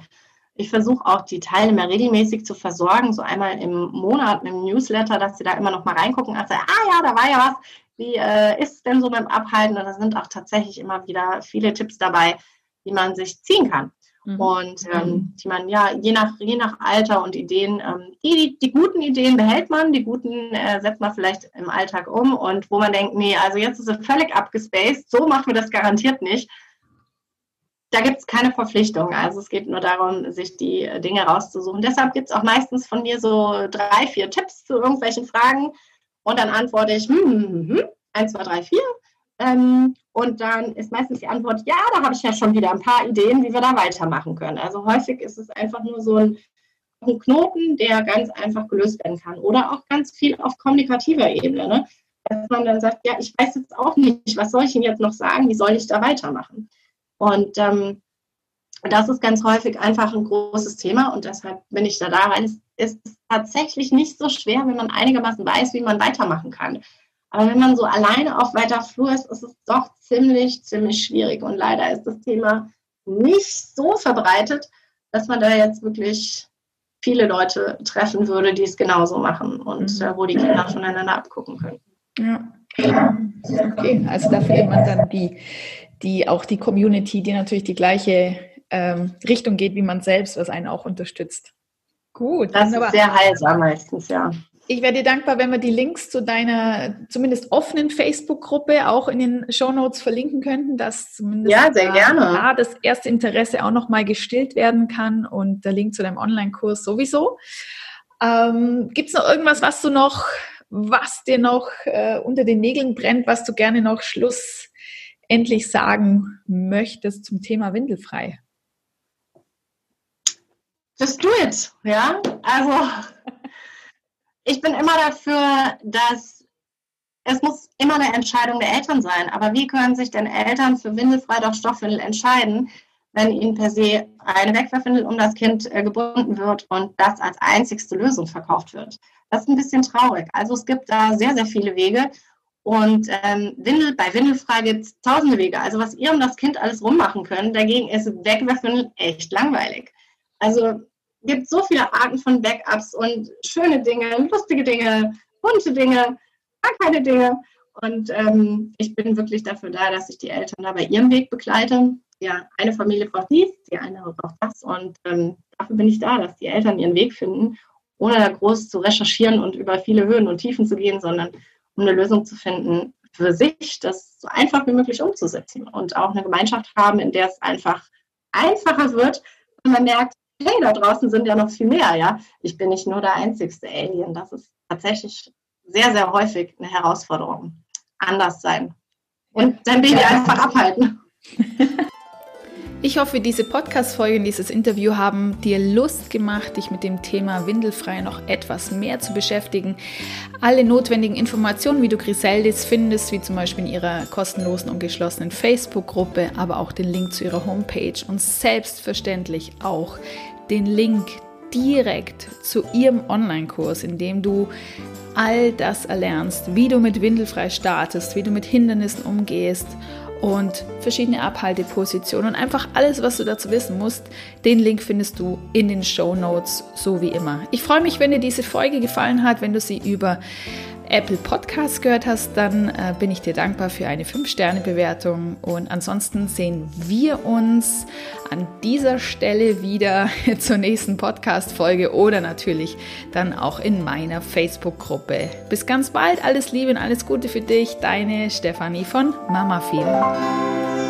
Ich versuche auch die Teilnehmer regelmäßig zu versorgen, so einmal im Monat mit dem Newsletter, dass sie da immer noch mal reingucken sagen, ah ja, da war ja was. Wie äh, ist es denn so beim Abhalten? Und da sind auch tatsächlich immer wieder viele Tipps dabei, die man sich ziehen kann. Mhm. Und ähm, mhm. ich meine, ja, je nach, je nach Alter und Ideen, ähm, die, die guten Ideen behält man, die guten äh, setzt man vielleicht im Alltag um und wo man denkt, nee, also jetzt ist es völlig abgespaced, so machen wir das garantiert nicht. Da gibt es keine Verpflichtung. Also es geht nur darum, sich die Dinge rauszusuchen. Deshalb gibt es auch meistens von mir so drei, vier Tipps zu irgendwelchen Fragen. Und dann antworte ich, hm, hm, hm, hm, 1, 2, 3, 4. Ähm, und dann ist meistens die Antwort, ja, da habe ich ja schon wieder ein paar Ideen, wie wir da weitermachen können. Also häufig ist es einfach nur so ein, ein Knoten, der ganz einfach gelöst werden kann. Oder auch ganz viel auf kommunikativer Ebene. Ne? Dass man dann sagt, ja, ich weiß jetzt auch nicht, was soll ich Ihnen jetzt noch sagen, wie soll ich da weitermachen? Und ähm, das ist ganz häufig einfach ein großes Thema und deshalb bin ich da da rein. Es ist tatsächlich nicht so schwer, wenn man einigermaßen weiß, wie man weitermachen kann. Aber wenn man so alleine auf weiter Flur ist, ist es doch ziemlich, ziemlich schwierig. Und leider ist das Thema nicht so verbreitet, dass man da jetzt wirklich viele Leute treffen würde, die es genauso machen und mhm. äh, wo die Kinder voneinander abgucken können. Ja. Okay, also da findet man dann die, die auch die Community, die natürlich die gleiche ähm, Richtung geht wie man selbst, was einen auch unterstützt. Gut. Das ist sehr heilsam meistens, ja. Ich wäre dir dankbar, wenn wir die Links zu deiner zumindest offenen Facebook-Gruppe auch in den Show Notes verlinken könnten, dass zumindest ja, sehr gerne. da das erste Interesse auch nochmal gestillt werden kann und der Link zu deinem Online-Kurs sowieso. Ähm, Gibt es noch irgendwas, was du noch, was dir noch äh, unter den Nägeln brennt, was du gerne noch schlussendlich sagen möchtest zum Thema Windelfrei? Just do it, ja. Also ich bin immer dafür, dass es muss immer eine Entscheidung der Eltern sein. Aber wie können sich denn Eltern für windelfrei doch Stoffwindel entscheiden, wenn ihnen per se eine Wegwerfwindel um das Kind äh, gebunden wird und das als einzigste Lösung verkauft wird? Das ist ein bisschen traurig. Also es gibt da sehr, sehr viele Wege. Und ähm, Windel, bei Windelfrei gibt es tausende Wege. Also was ihr um das Kind alles rummachen könnt, dagegen ist Wegwerfwindel echt langweilig. Also gibt so viele Arten von Backups und schöne Dinge, lustige Dinge, bunte Dinge, gar keine Dinge. Und ähm, ich bin wirklich dafür da, dass ich die Eltern da bei ihrem Weg begleite. Ja, eine Familie braucht dies, die andere braucht das. Und ähm, dafür bin ich da, dass die Eltern ihren Weg finden, ohne da groß zu recherchieren und über viele Höhen und Tiefen zu gehen, sondern um eine Lösung zu finden für sich, das so einfach wie möglich umzusetzen und auch eine Gemeinschaft haben, in der es einfach einfacher wird und man merkt, hey, da draußen sind ja noch viel mehr, ja. Ich bin nicht nur der einzigste Alien. Das ist tatsächlich sehr, sehr häufig eine Herausforderung. Anders sein. Und sein Baby einfach abhalten. Ich hoffe, diese Podcast-Folge und dieses Interview haben dir Lust gemacht, dich mit dem Thema Windelfrei noch etwas mehr zu beschäftigen. Alle notwendigen Informationen, wie du Griseldis findest, wie zum Beispiel in ihrer kostenlosen und geschlossenen Facebook-Gruppe, aber auch den Link zu ihrer Homepage und selbstverständlich auch den Link direkt zu ihrem Online-Kurs, in dem du all das erlernst, wie du mit Windelfrei startest, wie du mit Hindernissen umgehst und verschiedene Abhaltepositionen und einfach alles, was du dazu wissen musst. Den Link findest du in den Show Notes, so wie immer. Ich freue mich, wenn dir diese Folge gefallen hat, wenn du sie über Apple Podcasts gehört hast, dann äh, bin ich dir dankbar für eine 5-Sterne-Bewertung. Und ansonsten sehen wir uns an dieser Stelle wieder zur nächsten Podcast-Folge oder natürlich dann auch in meiner Facebook-Gruppe. Bis ganz bald, alles Liebe und alles Gute für dich, deine Stefanie von Mama Film.